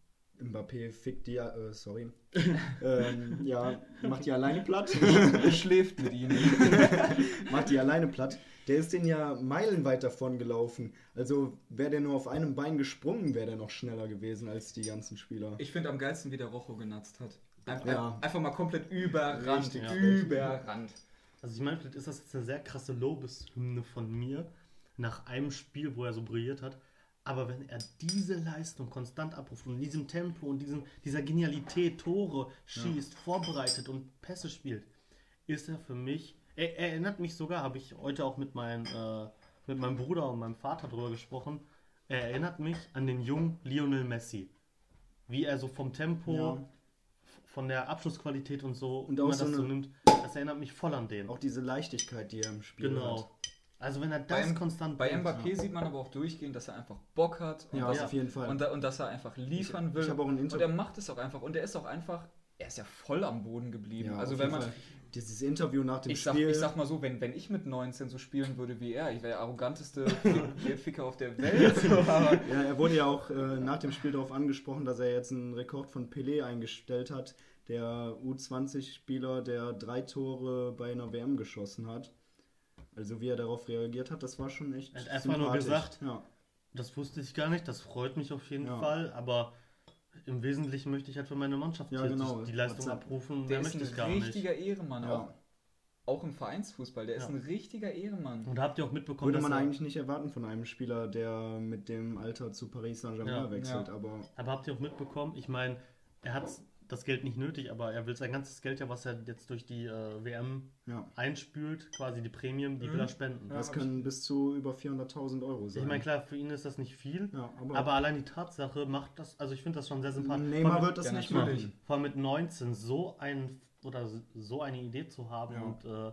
Mbappé fickt die, äh, sorry, ähm, ja, macht die alleine platt. schläft mit ihnen. macht die alleine platt. Der ist den ja meilenweit davon gelaufen. Also wäre der nur auf einem Bein gesprungen, wäre der noch schneller gewesen als die ganzen Spieler. Ich finde am geilsten, wie der Rocho genatzt hat. Einfach, Ja. einfach mal komplett überrannt. Richtig, ja. überrannt. Also ich meine, vielleicht ist das jetzt eine sehr krasse Lobeshymne von mir nach einem Spiel, wo er so brilliert hat. Aber wenn er diese Leistung konstant abruft und in diesem Tempo und diesem, dieser Genialität Tore schießt, vorbereitet und Pässe spielt, ist er für mich. Er, er erinnert mich sogar, habe ich heute auch mit, mein, äh, mit meinem Bruder und meinem Vater drüber gesprochen. Er erinnert mich an den jungen Lionel Messi. Wie er so vom Tempo, Ja. Von der Abschlussqualität und so, Und auch man so das so nimmt. Das erinnert mich voll an den. Auch diese Leichtigkeit, die er im Spiel hat. Genau. Also wenn er das Bei, konstant bei bringt, Mbappé sieht man aber auch durchgehend, dass er einfach Bock hat. Und Ja, dass, auf jeden Fall. Und, da, und dass er einfach liefern Ich- will. ich hab auch ein Inter- und er macht es auch einfach. Und er ist auch einfach, er ist ja voll am Boden geblieben. Ja, also auf wenn jeden man, Fall. Dieses Interview nach dem ich sag, Spiel. ich sag mal so, wenn, wenn ich mit 19 so spielen würde wie er, ich wäre der arroganteste Fick- Ficker auf der Welt. Ja, er wurde ja auch äh, nach dem Spiel darauf angesprochen, dass er jetzt einen Rekord von Pelé eingestellt hat, der U20-Spieler, der drei Tore bei einer WM geschossen hat. Also wie er darauf reagiert hat, das war schon echt Er hat einfach nur sympathisch. gesagt, ja. das wusste ich gar nicht, das freut mich auf jeden Ja. Fall, aber im Wesentlichen möchte ich halt für meine Mannschaft Ja, hier genau. die, die Leistung Hat's- abrufen, der mehr ist möchte ein ich gar nicht. richtiger Ehrenmann. Ja. Auch, auch im Vereinsfußball, der ist Ja. ein richtiger Ehrenmann. Und da habt ihr auch mitbekommen, Würde dass man eigentlich nicht erwarten von einem Spieler, der mit dem Alter zu Paris Saint-Germain Ja. wechselt, Ja. aber aber habt ihr auch mitbekommen, ich meine, er hat das Geld nicht nötig, aber er will sein ganzes Geld ja, was er jetzt durch die äh, WM ja. einspült, quasi die Prämien, die Mhm. will er spenden. Ja. Das können bis zu über 400.000 Euro sein. Ich meine, klar, für ihn ist das nicht viel, ja, aber, aber allein die Tatsache macht das, also ich finde das schon sehr sympathisch. Neymar wird das Ja, nicht machen. Vor allem mit 19 so ein oder so eine Idee zu haben Ja. und äh,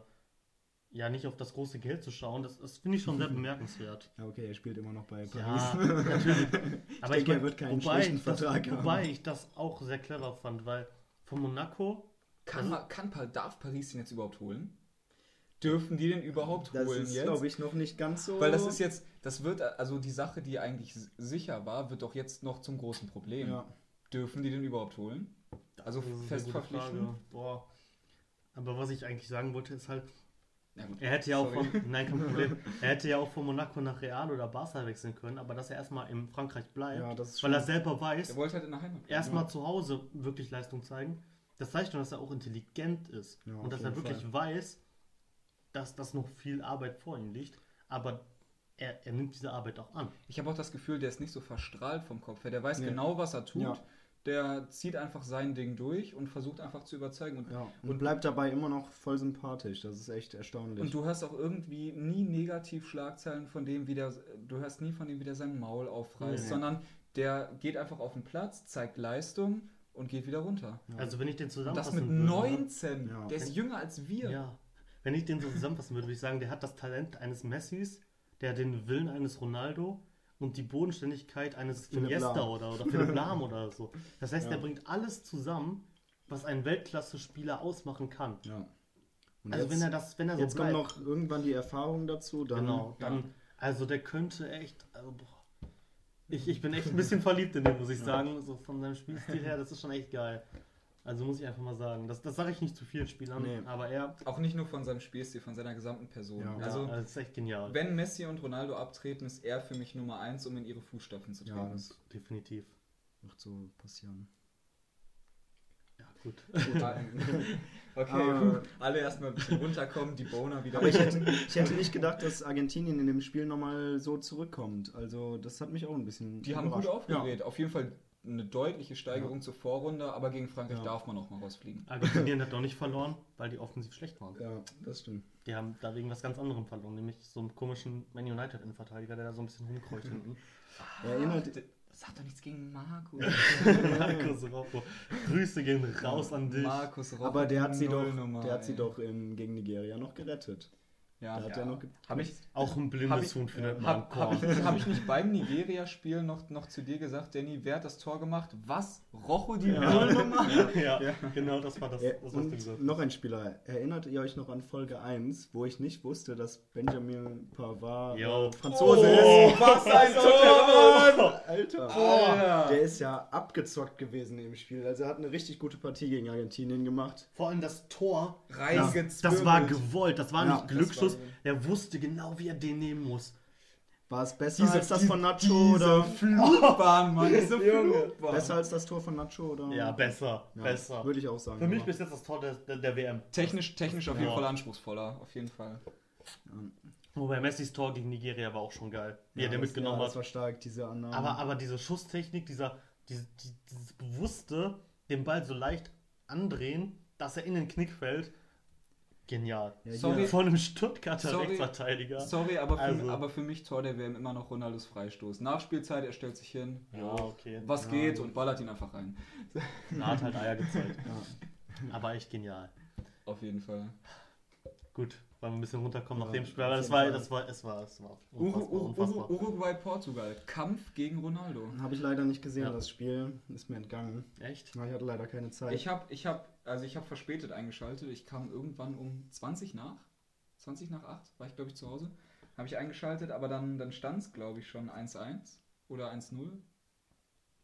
ja nicht auf das große Geld zu schauen, das, das finde ich schon sehr bemerkenswert. Ja, okay, er spielt immer noch bei Paris. Ja, natürlich. Aber denke, mein, er wird keinen wobei, schlechten das, Vertrag haben. wobei ich das auch sehr clever fand, weil von Monaco, Kann, man- kann, darf Paris den jetzt überhaupt holen? Dürfen die den überhaupt Das holen ist, jetzt? glaube ich, noch nicht ganz so. Weil das ist jetzt, das wird, also die Sache, die eigentlich sicher war, wird doch jetzt noch zum großen Problem. Ja. Dürfen die den überhaupt holen? Also das fest verpflichten? Boah. Aber was ich eigentlich sagen wollte, ist halt. Er hätte ja auch Sorry. von, nein, kein Problem, er hätte ja auch von Monaco nach Real oder Barca wechseln können, aber dass er erstmal in Frankreich bleibt, Ja, weil er selber weiß, Er wollte halt in der Heimat erstmal zu Hause wirklich Leistung zeigen. Das zeigt schon, dass er auch intelligent ist Ja, und dass er wirklich Fall. weiß, dass das noch viel Arbeit vor ihm liegt. Aber er, er nimmt diese Arbeit auch an. Ich habe auch das Gefühl, der ist nicht so verstrahlt vom Kopf her. Der weiß Nee. genau, was er tut. Der zieht einfach sein Ding durch und versucht einfach zu überzeugen. Und, Ja, und bleibt dabei immer noch voll sympathisch. Das ist echt erstaunlich. und du hörst auch irgendwie nie negativ Schlagzeilen von dem, wie der, du hörst nie von dem, wie der sein Maul aufreißt, Nee. sondern der geht einfach auf den Platz, zeigt Leistung und geht wieder runter. Ja. Also wenn ich den Und das zusammenfassen mit würde, 19. Ja. Der ist jünger als wir. Ja. Wenn ich den so zusammenfassen würde, würde ich sagen, der hat das Talent eines Messis, der hat den Willen eines Ronaldo und die Bodenständigkeit eines Philipp Iniesta Lahm. oder, oder Philipp Lahm oder so. Das heißt, Ja. der bringt alles zusammen, was ein Weltklasse-Spieler ausmachen kann. ja. Und Also jetzt, wenn er das, wenn er so jetzt kommt bleibt, noch irgendwann die Erfahrung dazu. Dann, genau, ja. dann, also der könnte echt, also, boah. ich, ich bin echt ein bisschen verliebt in den, muss ich sagen, so von seinem Spielstil her, das ist schon echt geil. Also muss ich einfach mal sagen, das, das sage ich nicht zu vielen Spielern, Nee. aber er, Auch nicht nur von seinem Spielstil, von seiner gesamten Person. Ja. Also, ja, das ist echt genial. wenn Messi und Ronaldo abtreten, ist er für mich Nummer 1, um in ihre Fußstapfen zu treten. Ja, das Definitiv. wird so passieren. Ja, Gut. Okay, puh, alle erstmal ein bisschen runterkommen, die Boner wieder. Aber ich hätte, ich hätte nicht gedacht, dass Argentinien in dem Spiel nochmal so zurückkommt. Also das hat mich auch ein bisschen Die haben gut aufgedreht. Auf jeden Fall eine deutliche Steigerung zur Vorrunde, aber gegen Frankreich Ja. darf man auch mal rausfliegen. Argentinien hat doch nicht verloren, weil die offensiv schlecht waren. Ja, ja, das stimmt. Die haben da wegen was ganz anderem verloren, nämlich so einen komischen Man United Innenverteidiger, der da so ein bisschen rumkreucht hinten. Erinnert, Sag doch nichts gegen Marco. Markus Rocco. Grüße gehen raus an dich. Markus Rocco, aber der hat sie doch, der hat sie doch in, gegen Nigeria noch gerettet. Ja, Da hat ja. er noch Hab ich, Auch ein blindes Huhn findet man Habe hab ich, hab ich nicht beim Nigeria-Spiel noch, noch zu dir gesagt, Danny, wer hat das Tor gemacht? Was? Rocho die Nullnummer? ja, genau das war das, das was du gesagt noch ein Spieler. Erinnert ihr euch noch an Folge 1, wo ich nicht wusste, dass Benjamin Pavard äh, Franzose Oh, ist? was ein Tor! Alter, Alter. der ist ja abgezockt gewesen im Spiel. Also er hat eine richtig gute Partie gegen Argentinien gemacht. Vor allem das Tor, das, Reingezwirbelt. das war gewollt, das war Ja, nicht das Glücksschuss. war- Er wusste genau, wie er den nehmen muss. War es besser Diese- als das die- von Nacho Diese oder Flugbahn, Mann. Diese Flugbahn. besser als das Tor von Nacho oder? Ja, besser, Ja, besser. Würde ich auch sagen. Für mich bis jetzt das Tor der, der, der WM. Technisch, technisch auf jeden. Fall anspruchsvoller. Auf jeden Fall. Wobei Messis Tor gegen Nigeria war auch schon geil, wie ja, er den das, mitgenommen ja, Das hat. war stark, diese Annahme. Aber, aber diese Schusstechnik, dieser, diese, die, dieses bewusste, den Ball so leicht andrehen, dass er in den Knick fällt, genial. Ja, Sorry. Von einem Stuttgarter Sorry. Rechtsverteidiger. Sorry, aber für, Also- aber für mich Tor der WM immer noch Ronaldos Freistoß. Nachspielzeit, er stellt sich hin. Ja, okay. Was Ja, geht gut. und ballert ihn einfach rein. Er hat halt Eier gezeigt. ja. Aber echt genial. Auf jeden Fall. Gut, wollen wir ein bisschen runterkommen nach dem Spiel. Aber das war, das war, es war, es war unfassbar, unfassbar. Uru, Uruguay, Portugal. Kampf gegen Ronaldo. Habe ich leider nicht gesehen, Ja. das Spiel. Ist mir entgangen. Echt? Ich hatte leider keine Zeit. Ich habe, ich habe, also ich habe verspätet eingeschaltet. Ich kam irgendwann um 20 nach, 20 nach 8 war ich glaube ich zu Hause. Habe ich eingeschaltet, aber dann, dann stand es glaube ich schon 1-1 oder 1-0.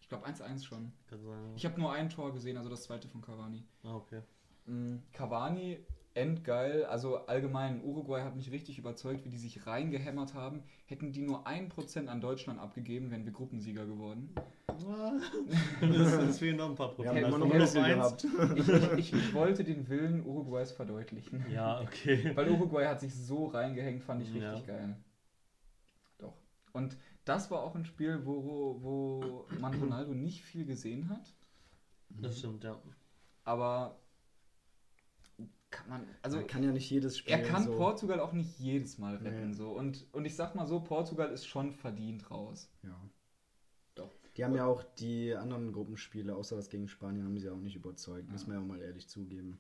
Ich glaube 1-1 schon. Kann sein. Ich habe nur ein Tor gesehen, also das zweite von Cavani. Ah, okay. Mm, Cavani, endgeil. Also allgemein, Uruguay hat mich richtig überzeugt, wie die sich reingehämmert haben. Hätten die nur 1% an Deutschland abgegeben, wären wir Gruppensieger geworden. Es fehlen noch ein paar Wir Prozent. Also noch gehabt. Ich, ich, ich, ich wollte den Willen Uruguays verdeutlichen. Ja, okay. Weil Uruguay hat sich so reingehängt, fand ich richtig Ja. geil. Doch. Und das war auch ein Spiel, wo, wo man Ronaldo nicht viel gesehen hat. Das stimmt, ja. Aber kann man, also Man kann ja nicht jedes Spiel er kann so. Portugal auch nicht jedes Mal retten. Nee. So. Und, und ich sag mal so, Portugal ist schon verdient raus. Ja. Doch. Die haben ja auch die anderen Gruppenspiele, außer das gegen Spanien, haben sie auch nicht überzeugt. Müssen wir ja auch mal ehrlich zugeben.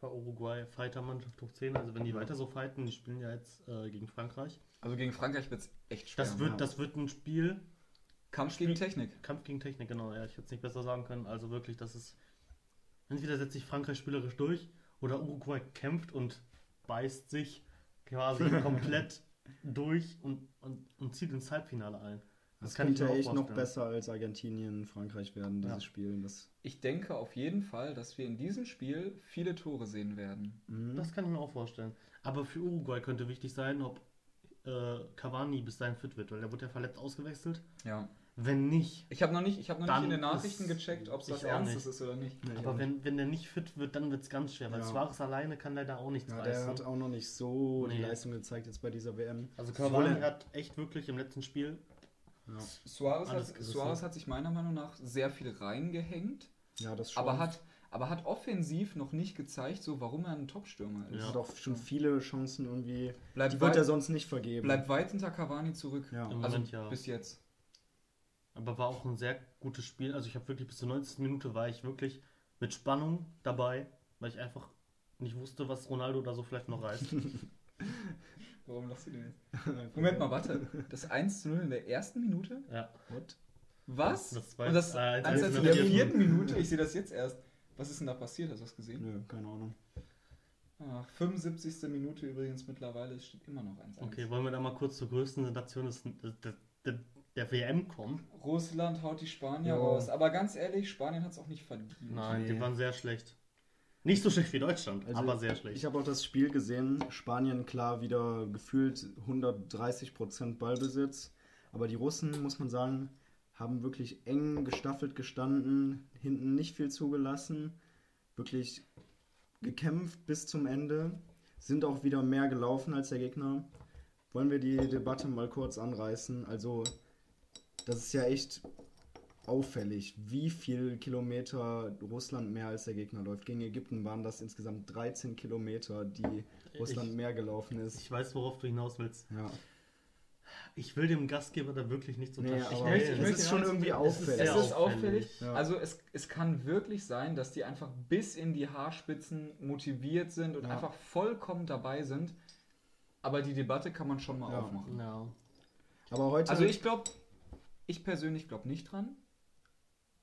Aber Uruguay Fighter-Mannschaft hoch 10, also wenn die weiter so fighten, die spielen ja jetzt äh, gegen Frankreich. Also gegen Frankreich wird es echt schwer. Das wird, ja. das wird ein Spiel, Kampf gegen Technik. Kampf gegen Technik, genau, ja, ich hätte es nicht besser sagen können. Also wirklich, das ist. Entweder setzt sich Frankreich spielerisch durch oder Uruguay kämpft und beißt sich quasi komplett durch und, und, und zieht ins Halbfinale ein. Das, kann ich könnte mir auch echt noch besser als Argentinien, Frankreich werden, dieses Ja. Spiel. Das, Ich denke auf jeden Fall, dass wir in diesem Spiel viele Tore sehen werden. mhm. Das kann ich mir auch vorstellen. Aber für Uruguay könnte wichtig sein, ob äh, Cavani bis dahin fit wird, weil der wurde ja verletzt ausgewechselt. Ja. Wenn nicht, Ich habe noch nicht, ich habe noch nicht in den Nachrichten gecheckt, ob es was Ernstes nicht. ist oder nicht. Nee, aber nicht. wenn, wenn der nicht fit wird, dann wird es ganz schwer, weil Ja. Suarez alleine kann leider auch nichts ja, der reißen. hat auch noch nicht so die Nee. Leistung gezeigt jetzt bei dieser WM. Also Cavani hat echt wirklich im letzten Spiel Ja, Suarez, hat. Suarez hat sich meiner Meinung nach sehr viel reingehängt, ja das schon. aber hat, aber hat offensiv noch nicht gezeigt, so warum er ein Top-Stürmer ist. Er hat auch schon viele Chancen irgendwie. Bleibt die wird er sonst nicht vergeben. Bleibt weit hinter Cavani zurück. Ja. Im Also Moment ja. bis jetzt. Aber war auch ein sehr gutes Spiel. Also ich habe wirklich bis zur 90. Minute war ich wirklich mit Spannung dabei, weil ich einfach nicht wusste, was Ronaldo da so vielleicht noch reißt. Warum lachst du denn jetzt? Moment mal, warte. Das 1 zu 0 in der ersten Minute? ja. What? Was? Das zwei- Und das äh, 1 zu in 0 der in der vierten. Minute? Ich sehe das jetzt erst. Was ist denn da passiert? Hast du das gesehen? Nö, keine Ahnung. Ach, 75. Minute übrigens mittlerweile. Es steht immer noch 1-1. Okay, wollen wir da mal kurz zur größten Nation des, der, der, der WM kommen? Russland haut die Spanier Ja. raus. Aber ganz ehrlich, Spanien hat es auch nicht verdient. Nein, Nee. die waren sehr schlecht. Nicht so schlecht wie Deutschland, Also, aber sehr schlecht. Ich habe auch das Spiel gesehen. Spanien klar wieder gefühlt 130% Ballbesitz. Aber die Russen, muss man sagen, haben wirklich eng gestaffelt gestanden, hinten nicht viel zugelassen. wirklich gekämpft bis zum Ende, sind auch wieder mehr gelaufen als der Gegner. Wollen wir die Debatte mal kurz anreißen? Also, das ist ja echt auffällig, wie viel Kilometer Russland mehr als der Gegner läuft. Gegen Ägypten waren das insgesamt 13 Kilometer, die Russland Ich- mehr gelaufen ist. Ich weiß, worauf du hinaus willst. Ja, Ich will dem Gastgeber da wirklich nichts Nee, unterstellen. möchte- ich es möchte ist schon irgendwie es ist auffällig. Es ist auffällig. Ja. Also es, es kann wirklich sein, dass die einfach bis in die Haarspitzen motiviert sind und Ja. einfach vollkommen dabei sind. Aber die Debatte kann man schon mal Ja. aufmachen. Ja. Aber heute. Also ich glaube, ich persönlich glaube nicht dran.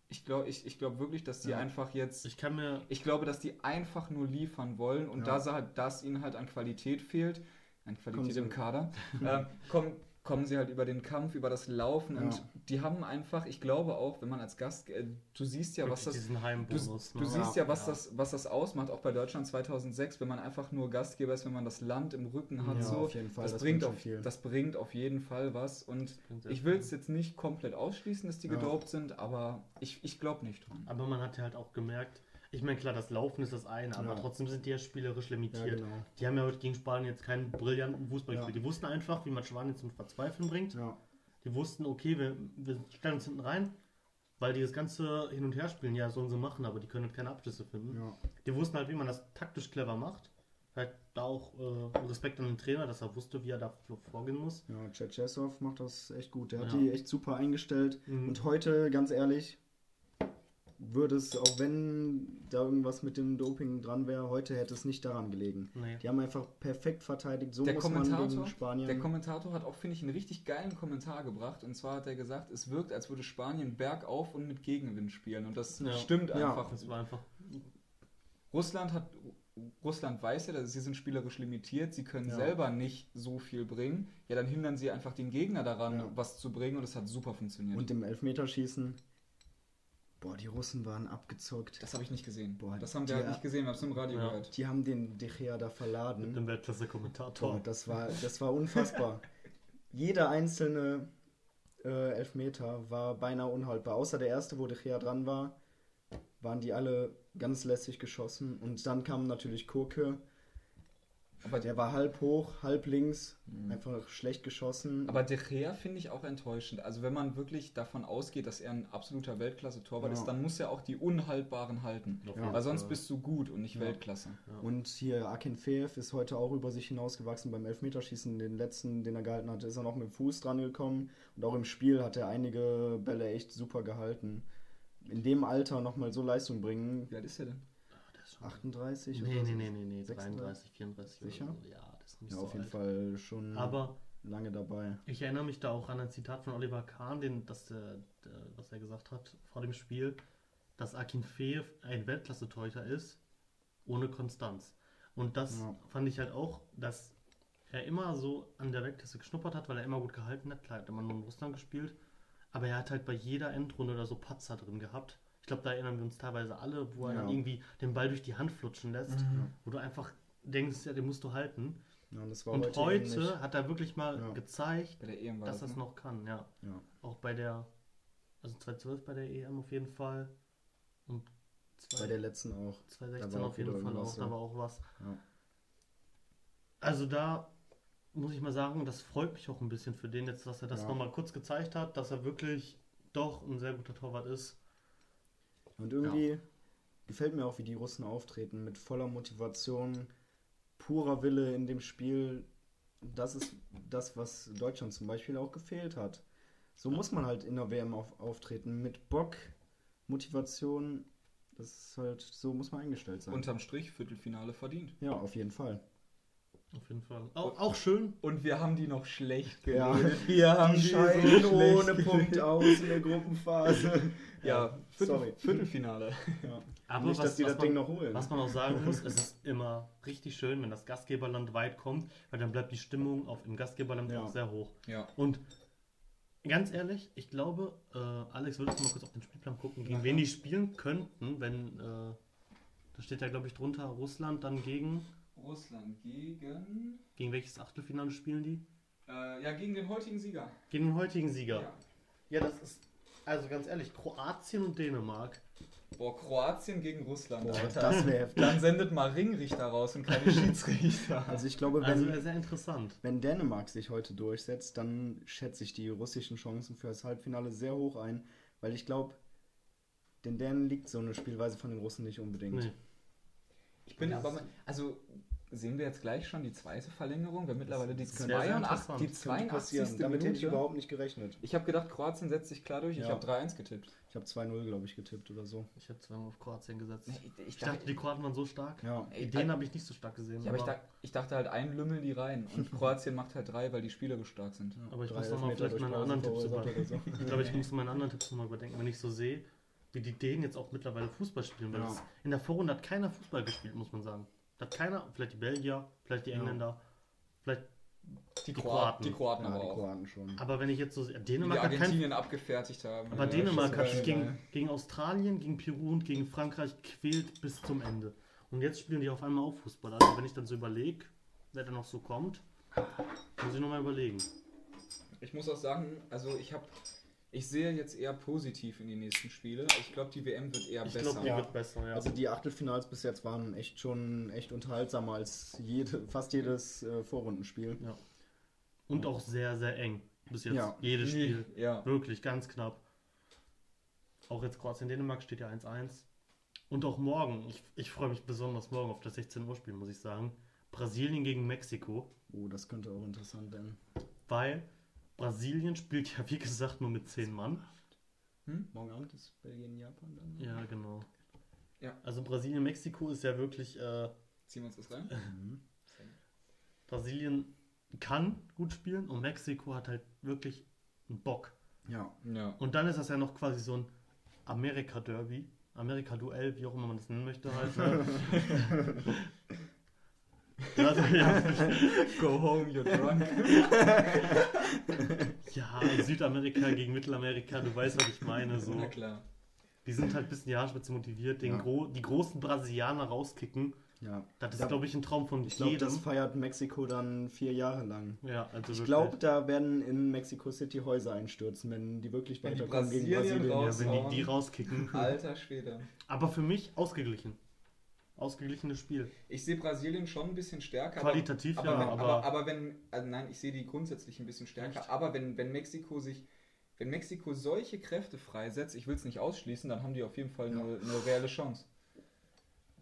Ich glaube ich, ich glaub wirklich, dass die Ja. einfach jetzt. Ich kann mir. Ich glaube, dass die einfach nur liefern wollen und Ja. da dass ihnen halt an Qualität fehlt, an Qualität sie- im Kader, äh, kommen, kommen sie halt über den Kampf, über das Laufen Ja. und die haben einfach, ich glaube auch, wenn man als Gast, äh, du siehst ja, was das, du, du ne? siehst ja, was, Ja. Das, was das ausmacht, auch bei Deutschland 2006, wenn man einfach nur Gastgeber ist, wenn man das Land im Rücken hat, ja, so, auf jeden Fall. das, bringt schon auf, viel. das bringt auf jeden Fall was und bringt ich will es jetzt nicht komplett ausschließen, dass die Ja. gedopt sind, aber ich, ich glaube nicht dran. Aber man hat ja halt auch gemerkt, ich meine, klar, das Laufen ist das eine, aber Ja. trotzdem sind die ja spielerisch ja, limitiert. genau. Die haben ja heute gegen Spanien jetzt keinen brillanten Fußball Ja. gespielt. Die wussten einfach, wie man Spanien zum Verzweifeln bringt. Ja. Die wussten, okay, wir, wir stellen uns hinten rein, weil die das ganze Hin- und Herspielen ja sollen sie machen, aber die können halt keine Abschlüsse finden. ja. Die wussten halt, wie man das taktisch clever macht. Halt da auch äh, Respekt an den Trainer, dass er wusste, wie er da vorgehen muss. Ja, Tschetschesow macht das echt gut. Der hat Ja. die echt super eingestellt. Mhm. Und heute, ganz ehrlich, würde es, auch wenn da irgendwas mit dem Doping dran wäre, heute hätte es nicht daran gelegen. Nee. Die haben einfach perfekt verteidigt. So Der muss man gegen Spanien. der Kommentator hat auch, finde ich, einen richtig geilen Kommentar gebracht. Und zwar hat er gesagt, es wirkt, als würde Spanien bergauf und mit Gegenwind spielen. Und das Ja. stimmt Ja. einfach. Das war einfach. Russland hat Russland weiß ja, dass sie sind spielerisch limitiert, sie können Ja. selber nicht so viel bringen. Ja, dann hindern sie einfach den Gegner daran, Ja. was zu bringen und es hat super funktioniert. und im Elfmeterschießen. Boah, die Russen waren abgezockt. das habe ich nicht gesehen. Boah, das haben wir die- halt nicht gesehen, wir haben es im Radio Ja. gehört. Die haben den De Gea da Mit verladen. einem Boah, Weltklasse-Kommentator. das war, das war unfassbar. Jeder einzelne äh, Elfmeter war beinahe unhaltbar. Außer der erste, wo De Gea dran war, waren die alle ganz lässig geschossen. Und dann kam natürlich Kurke. Aber Der war halb hoch, halb links, einfach schlecht geschossen. Aber De Gea finde ich auch enttäuschend. Also wenn man wirklich davon ausgeht, dass er ein absoluter Weltklasse-Torwart Ja. ist, dann muss er auch die Unhaltbaren halten. Ja. Weil sonst bist du gut und nicht Ja. Weltklasse. Und hier Akinfeev ist heute auch über sich hinausgewachsen beim Elfmeterschießen. Den letzten, den er gehalten hat, ist er noch mit dem Fuß dran gekommen. Und auch im Spiel hat er einige Bälle echt super gehalten. In dem Alter nochmal so Leistung bringen. Wie alt ist er denn? Schon- 38 Nee, oder nee, nee, nee, nee, 36? 33, 34 Sicher? oder so. Ja, das ist nicht Ja, so auf jeden alt. Fall schon Aber lange dabei. ich erinnere mich da auch an ein Zitat von Oliver Kahn, den, dass der, der, was er gesagt hat vor dem Spiel, dass Akinfeev ein Weltklasse-Torhüter ist, ohne Konstanz. Und das Ja. fand ich halt auch, dass er immer so an der Weltklasse geschnuppert hat, weil er immer gut gehalten hat. Klar, hat er immer nur in Russland gespielt. Aber er hat halt bei jeder Endrunde da so Patzer drin gehabt. Ich glaube, da erinnern wir uns teilweise alle, wo er Ja. dann irgendwie den Ball durch die Hand flutschen lässt, wo du einfach denkst, ja, den musst du halten. Ja, und das war Und heute, heute, hat er wirklich mal Ja. gezeigt, dass das, das ne? noch kann, ja. Ja. Auch bei der, also 2012 bei der EM auf jeden Fall. Und Bei der letzten auch. 2016 da war auch auf jeden Fall auch, da war auch was. Ja. Also da muss ich mal sagen, das freut mich auch ein bisschen für den jetzt, dass er das Ja. nochmal kurz gezeigt hat, dass er wirklich doch ein sehr guter Torwart ist. Und irgendwie gefällt mir auch, wie die Russen auftreten, mit voller Motivation, purer Wille in dem Spiel. Das ist das, was Deutschland zum Beispiel auch gefehlt hat. So muss man halt in der WM auf, auftreten, mit Bock, Motivation. Das ist halt, so muss man eingestellt sein. Unterm Strich Viertelfinale verdient. ja, auf jeden Fall. Auf jeden Fall. Auch, auch schön. Und wir haben die noch schlecht Ja. geredet. Wir haben Die die so scheiden schlecht ohne. Punkt aus in der Gruppenphase. Ja, Viertel, sorry. Viertelfinale. Ja. Aber Nicht, was, dass die was das man, Ding noch holen. Was man auch sagen muss, es ist immer richtig schön, wenn das Gastgeberland weit kommt, weil dann bleibt die Stimmung auf, im Gastgeberland Ja. auch sehr hoch. Ja. Und ganz ehrlich, ich glaube, äh, Alex, würdest du mal kurz auf den Spielplan gucken, gegen Ja, wen die spielen könnten, wenn, äh, da steht ja, glaube ich, drunter Russland dann gegen, Russland gegen. gegen welches Achtelfinale spielen die? Äh, ja, gegen den heutigen Sieger. Gegen den heutigen Sieger. Ja. Ja, das ist, also ganz ehrlich, Kroatien und Dänemark. Boah, Kroatien gegen Russland, Boah, Alter. das wäre heftig. Dann sendet mal Ringrichter raus und keine Schiedsrichter. Also ich glaube, wenn, Also wäre sehr interessant. wenn Dänemark sich heute durchsetzt, dann schätze ich die russischen Chancen für das Halbfinale sehr hoch ein, weil ich glaube, den Dänen liegt so eine Spielweise von den Russen nicht unbedingt. Nee. Ich bin Das- aber, also sehen wir jetzt gleich schon die zweite Verlängerung, weil mittlerweile die das könnte sehr 82, interessant. die Das Könnte 82. passieren. Damit hätte ich Minute. überhaupt nicht gerechnet. Ich habe gedacht, Kroatien setzt sich klar durch. Ich Ja. habe 3-1 getippt. Ich habe 2-0, glaube ich, getippt oder so. Ich hätte zweimal auf Kroatien gesetzt. Ich, ich, Ich dachte, die Kroaten waren so stark. Ja. Den habe ich nicht so stark gesehen. ja, aber ich, dachte, ich dachte halt, ein Lümmel die rein. Und Kroatien macht halt drei, weil die spielerisch stark sind. aber ich Drei muss nochmal vielleicht meine anderen Tipps Pausen über. verursacht oder so. Ich glaube, ich muss meine anderen Tipps nochmal überdenken, wenn ich so sehe, wie die Dänen jetzt auch mittlerweile Fußball spielen. Weil Ja. das, in der Vorrunde hat keiner Fußball gespielt, muss man sagen. Hat keiner, vielleicht die Belgier, vielleicht die Ja. Engländer, vielleicht. Die, Die Kroaten. Kroaten. Die Kroaten Ja, aber die auch. Kroaten schon. Aber wenn ich jetzt so sehe, Die, Dänemark hat kein. Argentinien abgefertigt haben. Aber Ja, Dänemark hat sich gegen, gegen Australien, gegen Peru und gegen Frankreich quält bis zum Ende. Und jetzt spielen die auf einmal auch Fußball. Also wenn ich dann so überlege, wer da noch so kommt, muss ich nochmal überlegen. Ich muss auch sagen, also ich habe, ich sehe jetzt eher positiv in die nächsten Spiele. Ich glaube, die WM wird eher Ich besser. glaube, die Ja. wird besser, ja. Also die Achtelfinals bis jetzt waren echt schon echt unterhaltsamer als jede, fast jedes äh, Vorrundenspiel. ja. Und auch sehr, sehr eng. Bis jetzt. Ja. Jedes Spiel. Ja. Wirklich, ganz knapp. Auch jetzt Kroatien-Dänemark steht ja 1-1. Und auch morgen, ich, ich freue mich besonders morgen auf das 16 Uhr Spiel, muss ich sagen. Brasilien gegen Mexiko, Oh, das könnte auch interessant werden. weil Brasilien spielt ja wie gesagt nur mit 10 Mann. Morgen Abend ist Belgien, Japan dann. Ja, genau. Ja. Also Brasilien-Mexiko ist ja wirklich, äh, Ziehen wir uns das rein? Mhm. Brasilien kann gut spielen und Mexiko hat halt wirklich einen Bock. Ja. Ja. Und dann ist das ja noch quasi so ein Amerika-Derby, Amerika-Duell, wie auch immer man das nennen möchte halt. Ne? also, ja, Go home, you're drunk. ja, Südamerika gegen Mittelamerika, du weißt, was ich meine. So. Na klar. Die sind halt ein bisschen Jahrspitze motiviert, den Ja. gro die großen Brasilianer rauskicken. ja. Das ist, Da- glaube ich, ein Traum von Ich glaube, jedem. das feiert Mexiko dann vier Jahre lang. ja, also Ich glaube, da werden in Mexico City Häuser einstürzen, wenn die wirklich die weiterkommen gegen Brasilien ja, wenn die die rauskicken. Alter Schwede. Aber für mich ausgeglichen. Ausgeglichenes Spiel. Ich sehe Brasilien schon ein bisschen stärker. Qualitativ, aber, ja, wenn, aber- aber, aber wenn, also nein, ich sehe die grundsätzlich ein bisschen stärker. Echt? Aber wenn, wenn Mexiko sich, wenn Mexiko solche Kräfte freisetzt, ich will es nicht ausschließen, dann haben die auf jeden Fall Ja. eine, eine reelle Chance.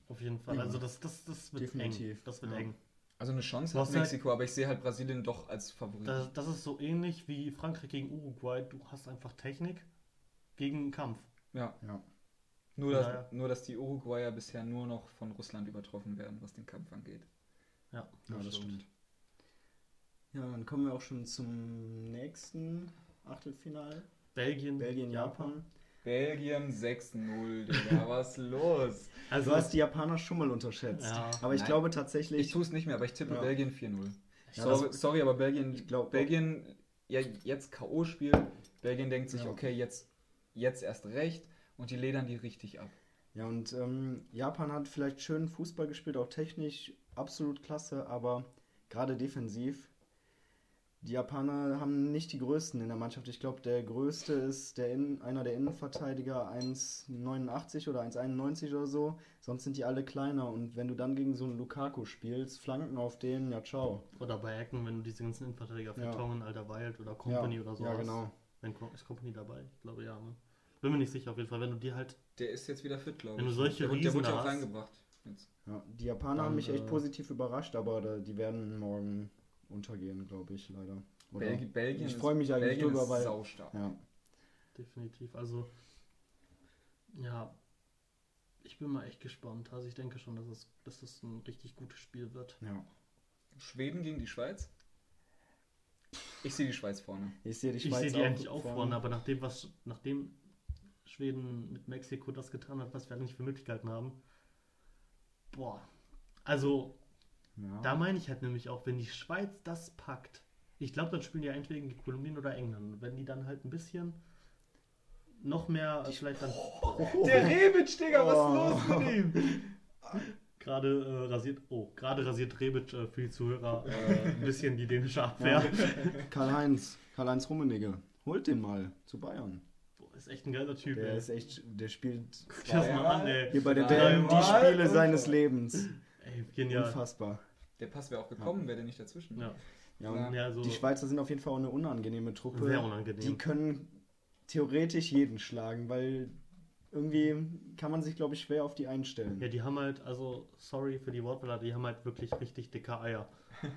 Auf jeden Fall. Ja. Also das, das, das wird Definitiv, eng. Das wird ja. eng. Also eine Chance hat halt- Mexiko, aber ich sehe halt Brasilien doch als Favorit. Das, das ist so ähnlich wie Frankreich gegen Uruguay. Du hast einfach Technik gegen einen Kampf. ja. Ja. Nur, dass, ja. nur, dass die Uruguayer bisher nur noch von Russland übertroffen werden, was den Kampf angeht. Ja, Ja, das stimmt. Ja, dann kommen wir auch schon zum nächsten Achtelfinal. Belgien, Belgien, Japan. Belgien 6-0, Digga, was los? Also Du hast die Japaner schon mal unterschätzt. Ja. Aber ich Nein. glaube Ich tatsächlich. tue es nicht mehr, aber ich tippe Ja. Belgien 4-0. Ja, sorry, sorry, aber Belgien, Ich glaub- Belgien, ja, jetzt K.O.-Spiel. Belgien denkt sich, Ja. okay, jetzt, jetzt erst recht und die ledern die richtig ab. Ja, und ähm, Japan hat vielleicht schön Fußball gespielt, auch technisch absolut klasse, aber gerade defensiv. Die Japaner haben nicht die größten in der Mannschaft. Ich glaube, der größte ist der In einer der Innenverteidiger 1,89 oder 1,91 oder so. Sonst sind die alle kleiner. Und wenn du dann gegen so einen Lukaku spielst, Flanken auf den, ja, ciao. Oder bei Ecken, wenn du diese ganzen Innenverteidiger Ja. Vertongen, Alter Wild oder Company ja, oder so Ja, hast. genau. Wenn, ist Company dabei? Ich glaube ja, ne? Bin mir nicht sicher, auf jeden Fall. Wenn du dir halt. Der ist jetzt wieder fit, glaube ich. Wenn du solche der, wurde- der Riesen wurde ja auch reingebracht. Jetzt. Ja, die Japaner Dann, haben mich echt äh, positiv überrascht, aber da, die werden morgen untergehen, glaube ich, leider. Oder? Belgi Belgien ich freue mich eigentlich Belgien drüber, weil. saustark. Ja, Definitiv. Also, ja, ich bin mal echt gespannt. Also, ich denke schon, dass es, dass das ein richtig gutes Spiel wird. ja. Schweden gegen die Schweiz? Ich sehe die Schweiz vorne. Ich sehe die Ich Schweiz sehe die eigentlich auch vorne. vorne, aber nachdem, was, nachdem Schweden mit Mexiko das getan hat, was wir eigentlich für Möglichkeiten haben, boah, also Ja. da meine ich halt nämlich auch, wenn die Schweiz das packt, ich glaube, dann spielen die entweder gegen Kolumbien oder England. Und wenn die dann halt ein bisschen noch mehr, äh, vielleicht dann Der Rebic, Digga, Oh. was ist los mit ihm? gerade äh, rasiert, oh, gerade rasiert Rebic äh, für die Zuhörer äh, ein bisschen die dänische Abwehr. Karl-Heinz, Karl-Heinz Rummenigge, holt den mal zu Bayern. Ist echt ein geiler Typ, Der ey. ist echt, der spielt Guck mal an, ey. hier bei der Dreimal WM die Spiele und seines. Lebens. Ey, genial. Unfassbar. Der Pass wäre auch gekommen, wäre der nicht dazwischen. Ja, Ja, und Ja. so die Schweizer sind auf jeden Fall auch eine unangenehme Truppe. sehr unangenehm. Die können theoretisch jeden schlagen, weil irgendwie kann man sich, glaube ich, schwer auf die einstellen. Ja, die haben halt, also, sorry für die Wortwahl, die haben halt wirklich richtig dicke Eier.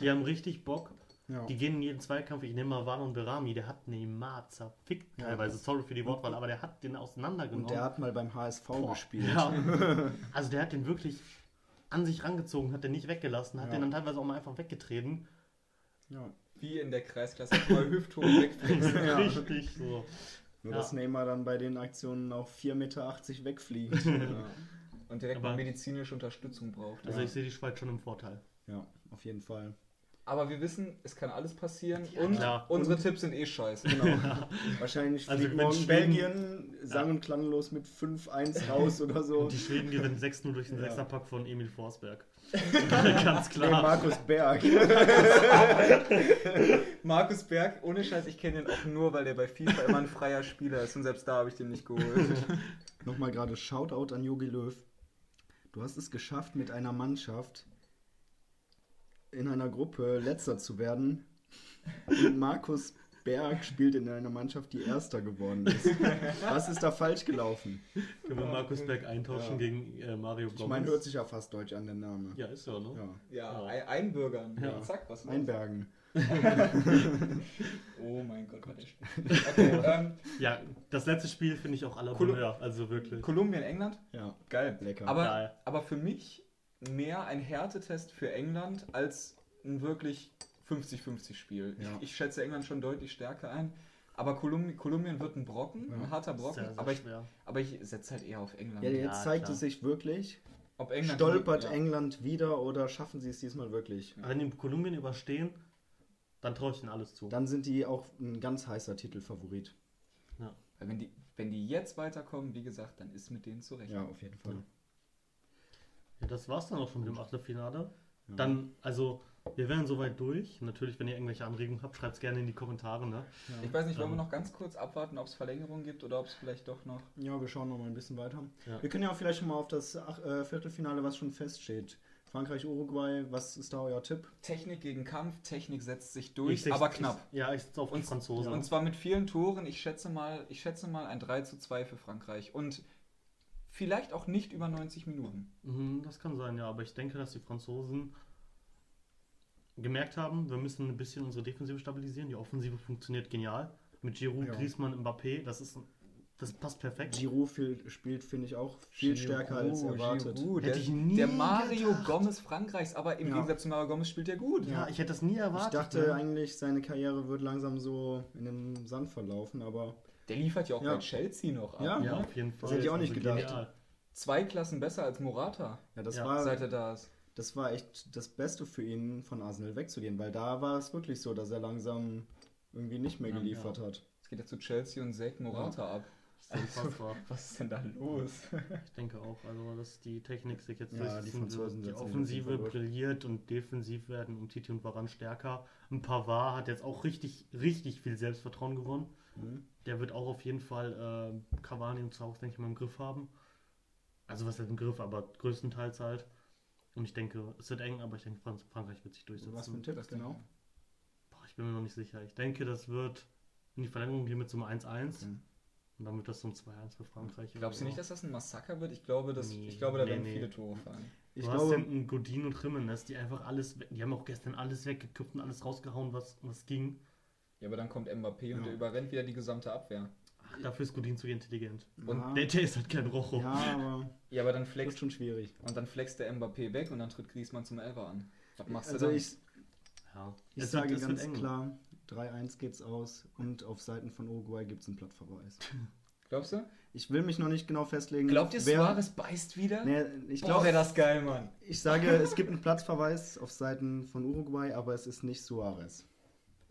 Die haben richtig Bock. Ja. Die gehen in jeden Zweikampf. Ich nehme mal Warn und Berami, der hat Neymar zerfickt Ja. teilweise. Sorry für die Wortwahl, aber der hat den auseinandergenommen. Und der hat mal beim HSV Boah, gespielt. Ja. Also der hat den wirklich an sich rangezogen, hat den nicht weggelassen, hat Ja. den dann teilweise auch mal einfach weggetreten. Ja. Wie in der Kreisklasse, mal hüfthoch wegfliegst. Ja. Richtig so. Nur Ja. dass Neymar dann bei den Aktionen auch 4,80 Meter wegfliegt. Ja. Und direkt Aber- mal medizinische Unterstützung braucht. Also Ja. ich sehe die Schweiz schon im Vorteil. ja, auf jeden Fall. Aber wir wissen, es kann alles passieren Ja, und klar. unsere Tipps sind eh scheiße. Genau. Wahrscheinlich Also fliegt morgen Belgien sang- und klanglos mit 5-1 raus oder so. Und die Schweden gewinnen 6-0 durch den Ja. Sechserpack von Emil Forsberg. Ganz Nee, klar. Markus Berg. Markus Berg, ohne Scheiß, ich kenne ihn auch nur, weil der bei FIFA immer ein freier Spieler ist und selbst da habe ich den nicht geholt. Nochmal gerade Shoutout an Jogi Löw. Du hast es geschafft, mit einer Mannschaft in einer Gruppe letzter zu werden. Und Markus Berg spielt in einer Mannschaft, die erster geworden ist. Was ist da falsch gelaufen? Können wir Markus Berg eintauschen Ja. gegen äh, Mario Gomez? Ich meine, hört sich ja fast deutsch an, der Name. Ja, ist ja, ne? Ja. Ja, ein Einbürgern. Ja. Zack, was los? Einbergen. Oh mein Gott, war der schlecht. Okay, ähm, Ja, das letzte Spiel finde ich auch aller Bonheur, also wirklich. Kolumbien, England? Ja, Geil. lecker. Aber, Geil. aber für mich mehr ein Härtetest für England als ein wirklich 50-50 Spiel. Ja. Ich, ich schätze England schon deutlich stärker ein. Aber Kolumbien, Kolumbien wird ein Brocken, Ja. ein harter Brocken. Sehr, sehr aber, ich, aber ich setze halt eher auf England. ja, jetzt Ja, zeigt klar. es sich wirklich. Ob England Stolpert ja. England wieder oder schaffen sie es diesmal wirklich? Wenn die Kolumbien überstehen, dann traue ich ihnen alles zu. Dann sind die auch ein ganz heißer Titelfavorit. Weil wenn die, wenn die jetzt weiterkommen, wie gesagt, dann ist mit denen zu rechnen. Ja, auf jeden Fall. Ja, das war's dann auch schon mit dem Achtelfinale. Ja. Dann, also, wir wären soweit durch. Natürlich, wenn ihr irgendwelche Anregungen habt, schreibt es gerne in die Kommentare. Ne? Ich weiß nicht, wollen wir Ähm. noch ganz kurz abwarten, ob es Verlängerungen gibt oder ob es vielleicht doch noch. Ja, wir schauen noch mal ein bisschen weiter. Ja. Wir können ja auch vielleicht schon mal auf das Ach äh, Viertelfinale, was schon feststeht. Frankreich, Uruguay, was ist da euer Tipp? Technik gegen Kampf, Technik setzt sich Ich durch, aber knapp. Ich, ja, ich sitze auf die Und- Franzosen. Und zwar mit vielen Toren. Ich schätze mal, ich schätze mal ein 3 zu 2 für Frankreich. Und vielleicht auch nicht über 90 Minuten. Mhm, das kann sein, ja. Aber ich denke, dass die Franzosen gemerkt haben, wir müssen ein bisschen unsere Defensive stabilisieren. Die Offensive funktioniert genial. Mit Giroud, Ja. Griezmann, Mbappé, das ist das passt perfekt. Giroud spielt, finde ich, auch viel stärker als Giroud, erwartet. Giroud, Hätte der, ich nie der Mario gedacht. Gomez Frankreichs, aber im Ja. Gegensatz zu Mario Gomez spielt er gut. ja, ich hätte das nie Ich erwartet. dachte ne? eigentlich, seine Karriere wird langsam so in den Sand verlaufen, aber Der liefert ja auch Ja. bei Chelsea noch ab. Ja. Ja, auf jeden Fall. hätte ich auch nicht Also gedacht. genial. Zwei Klassen besser als Morata, ja, das, Ja, war, seit er da ist. das war echt das Beste für ihn, von Arsenal wegzugehen, weil da war es wirklich so, dass er langsam irgendwie nicht mehr Ja, geliefert ja. hat. Jetzt geht er zu Chelsea und sägt Morata ab. Das unfassbar. Was ist denn da los? Ich denke auch, also dass die Technik sich jetzt Ja, die Die Offensive brilliert und defensiv werden um Titi und Varan stärker. Ein Pavard hat jetzt auch richtig, richtig viel Selbstvertrauen gewonnen. Mhm. Der wird auch auf jeden Fall äh, Cavani und Zaus, denke ich mal, im Griff haben. Also was heißt im Griff, aber größtenteils halt. Und ich denke, es wird eng, aber ich denke, Frank Frankreich wird sich durchsetzen. Was für ein Tipp, Das genau? Boah, ich bin mir noch nicht sicher. Ich denke, das wird in die Verlängerung gehen mit so einem 1-1. Okay. Und dann wird das so ein 2-1 für Frankreich. Glaubst du nicht, dass das ein Massaker wird? Ich glaube, dass, Nee, ich glaube da nee, werden nee. viele Tore fallen. Ich du hast glaube, hinten Godin und Jimenez, die einfach alles, die haben auch gestern alles weggeköpft und alles rausgehauen, was, was ging. Ja, aber dann kommt Mbappé und Ja. der überrennt wieder die gesamte Abwehr. Ach, dafür ist Godin zu intelligent. und ja, Der, der ist halt kein Rocho. ja, aber Ja, aber dann flext, schon schwierig. und dann flext der Mbappé weg und dann tritt Griezmann zum Elfer an. Was machst Also du dann? ich, Ja. ich Es sage wird- ganz eng. klar, 3-1 geht's aus und auf Seiten von Uruguay gibt es einen Plattverweis. Glaubst du? Ich will mich noch nicht genau festlegen. Glaubt ihr, Suarez beißt wieder? Nee, ich glaube, wäre das geil, Mann. ich sage, es gibt einen Platzverweis auf Seiten von Uruguay, aber es ist nicht Suarez.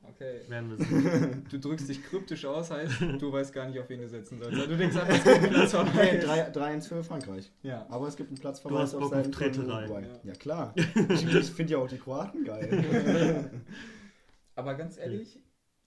Okay. Werden wir sehen. Du drückst dich kryptisch aus, heißt, du weißt gar nicht, auf wen du setzen sollst. Also du denkst einfach, es gibt einen Platz Nee, 3 3-1 für Frankreich. Ja. Aber es gibt einen Du Platzverweis hast auf Bock auf Treterei. Ja. Ja, klar. Ich, ich finde ja auch die Kroaten geil. Aber ganz ehrlich,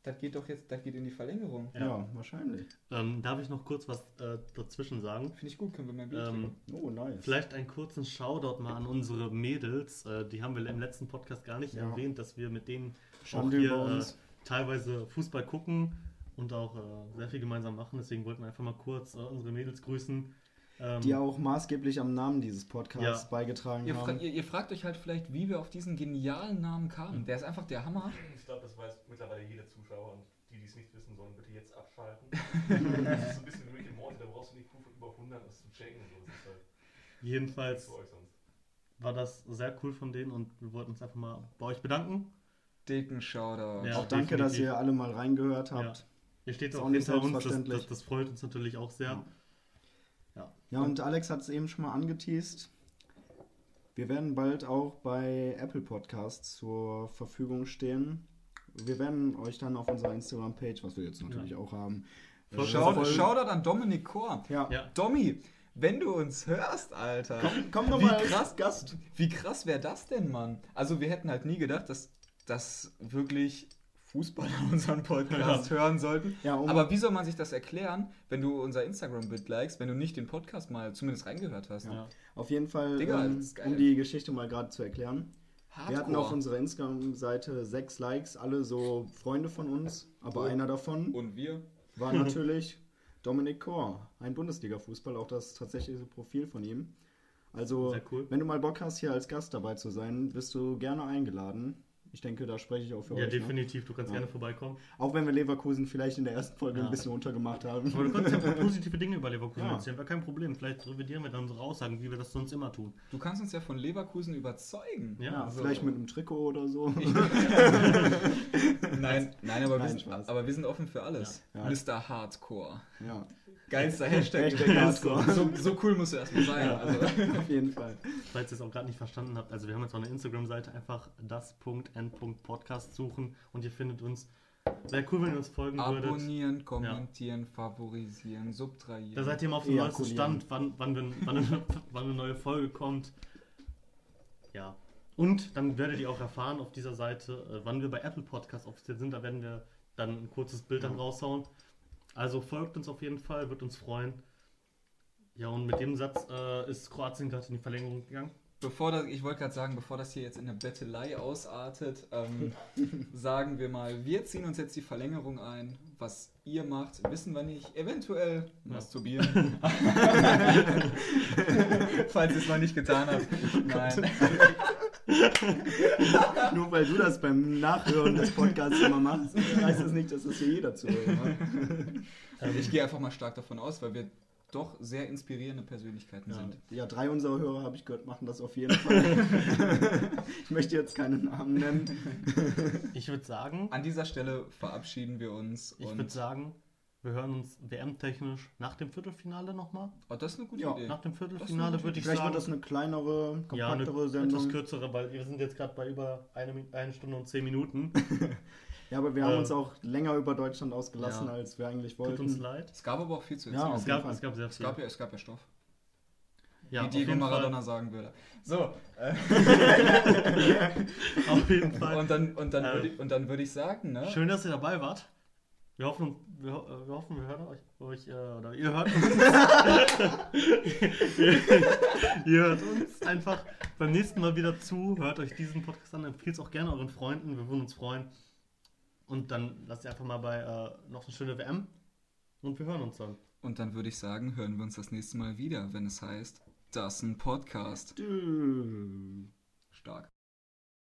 Das geht doch jetzt, das geht in die Verlängerung. Ja, wahrscheinlich. Ähm, darf ich noch kurz was äh, dazwischen sagen? Finde ich gut, können wir mehr Bier Ähm. Oh, nice. Vielleicht einen kurzen Shoutout mal an unsere Mädels. Äh, die haben wir im letzten Podcast gar nicht Ja. erwähnt, dass wir mit denen auch Schande hier äh, teilweise Fußball gucken und auch äh, sehr viel gemeinsam machen. Deswegen wollten wir einfach mal kurz äh, unsere Mädels grüßen. Ähm, Die auch maßgeblich am Namen dieses Podcasts Ja. beigetragen Ihr, fra haben. ihr, ihr fragt euch halt vielleicht, wie wir auf diesen genialen Namen kamen. Der ist einfach der Hammer. Ich glaube, das weiß mittlerweile jeder Zuschauer und die, die es nicht wissen, sollen bitte jetzt abschalten. das ist so ein bisschen wie Rick and Morty, da brauchst du nicht Proof über 100, um das zu checken. und So. Das ist halt jedenfalls war das sehr cool von denen und wir wollten uns einfach mal bei euch bedanken. Dicken Shoutout. Ja. auch danke, dass definitiv. ihr alle mal reingehört habt. Ihr steht auch auch nicht hinter uns, das, das, das freut uns natürlich auch sehr. Ja. Ja, und Alex hat es eben schon mal angeteased. Wir werden bald auch bei Apple Podcasts zur Verfügung stehen. Wir werden euch dann auf unserer Instagram-Page, was wir jetzt natürlich auch haben, äh, Voll- Shout, Shoutout an Dominik Kor. Ja, Ja. Domi, wenn du uns hörst, Alter. komm doch Wie mal als krass. Gast. Wie krass wäre das denn, Mann? Also wir hätten halt nie gedacht, dass, dass wirklich Fußballer unseren Podcast hören sollten. Ja, um- Aber wie soll man sich das erklären, wenn du unser Instagram-Bild likest, wenn du nicht den Podcast mal zumindest reingehört hast? Ja. Auf jeden Fall, Digga, ähm, ist geil. um die Geschichte mal gerade zu erklären. Hardcore. Wir hatten auf unserer Instagram-Seite sechs Likes, alle so Freunde von uns, aber Oh. einer davon Und wir? war natürlich Dominik Kor, ein Bundesliga-Fußballer, auch das tatsächliche Profil von ihm. Also, cool. wenn du mal Bock hast, hier als Gast dabei zu sein, bist du gerne eingeladen. Ich denke, da spreche ich auch für Ja, euch. Ne? definitiv. Du kannst Ja. gerne vorbeikommen. Auch wenn wir Leverkusen vielleicht in der ersten Folge Ja. ein bisschen untergemacht haben. Aber du kannst ja auch positive Dinge über Leverkusen Ja. erzählen. Wäre kein Problem. Vielleicht revidieren wir dann unsere Aussagen, wie wir das sonst immer tun. Du kannst uns ja von Leverkusen überzeugen. Ja, Ja, Also- vielleicht mit einem Trikot oder so. Nein, nein, aber, wir Nein, sind, Spaß. aber wir sind offen für alles. Ja. Mr. Hardcore. ja, Geilster Hashtag. Hashtag. Hardcore. So, so cool muss er erstmal sein. Ja. Also, auf jeden Fall. Falls ihr es auch gerade nicht verstanden habt, also wir haben jetzt auch eine Instagram-Seite, einfach das.n.podcast suchen und ihr findet uns. Wäre cool, wenn ihr uns folgen würdet. abonnieren, kommentieren, favorisieren, subtrahieren. Da seid ihr mal auf dem neuesten. Stand, wann, wann, wir, wann, eine, wann eine neue Folge kommt. Ja. Und dann werdet ihr auch erfahren auf dieser Seite, äh, wann wir bei Apple Podcasts offiziell sind. Da werden wir dann ein kurzes Bild dann raushauen. Also folgt uns auf jeden Fall, wird uns freuen. Ja, und mit dem Satz äh, ist Kroatien gerade in die Verlängerung gegangen. Bevor das, ich wollte gerade sagen, bevor das hier jetzt in eine Bettelei ausartet, ähm, sagen wir mal, wir ziehen uns jetzt die Verlängerung ein. Was ihr macht, wissen wir nicht. Eventuell masturbieren. Falls ihr es noch nicht getan habt. Nein. Nur weil du das beim Nachhören des Podcasts immer machst, heißt das nicht, dass das hier jeder zuhört. Ne? Also ich gehe einfach mal stark davon aus, weil wir doch sehr inspirierende Persönlichkeiten Ja. sind. Ja, drei unserer Hörer, habe ich gehört, machen das auf jeden Fall. ich möchte jetzt keinen Namen nennen. Ich würde sagen, An dieser Stelle verabschieden wir uns. ich und würde sagen, wir hören uns WM-technisch nach dem Viertelfinale nochmal. oh, das ist eine gute Ja, Idee. Nach dem Viertelfinale würde ich Vielleicht sagen. wird das eine kleinere, Ja, eine kompaktere etwas Sendung. kürzere, weil wir sind jetzt gerade bei über eine, eine Stunde und zehn Minuten. Ja, aber wir haben Äh, uns auch länger über Deutschland ausgelassen, ja. als wir eigentlich Tut uns wollten. leid. Es gab aber auch viel zu Ja, erzählen. auf Es gab, es gab sehr es, viel. gab ja, es gab ja Stoff. ja, wie Diego Maradona Fall. sagen würde. So, äh, Auf jeden Fall. und dann, und dann, Äh, würde ich, und dann würde ich sagen, ne? Schön, dass ihr dabei wart. Wir hoffen, wir, äh, wir hoffen, wir hören euch, euch äh, oder ihr hört uns. ihr hört uns einfach beim nächsten Mal wieder zu. Hört euch diesen Podcast an, empfiehlt es auch gerne euren Freunden. Wir würden uns freuen. Und dann lasst ihr einfach mal bei äh, noch eine schöne WM. Und wir hören uns dann. Und dann würde ich sagen, hören wir uns das nächste Mal wieder, wenn es heißt, das ist ein Podcast. Stark.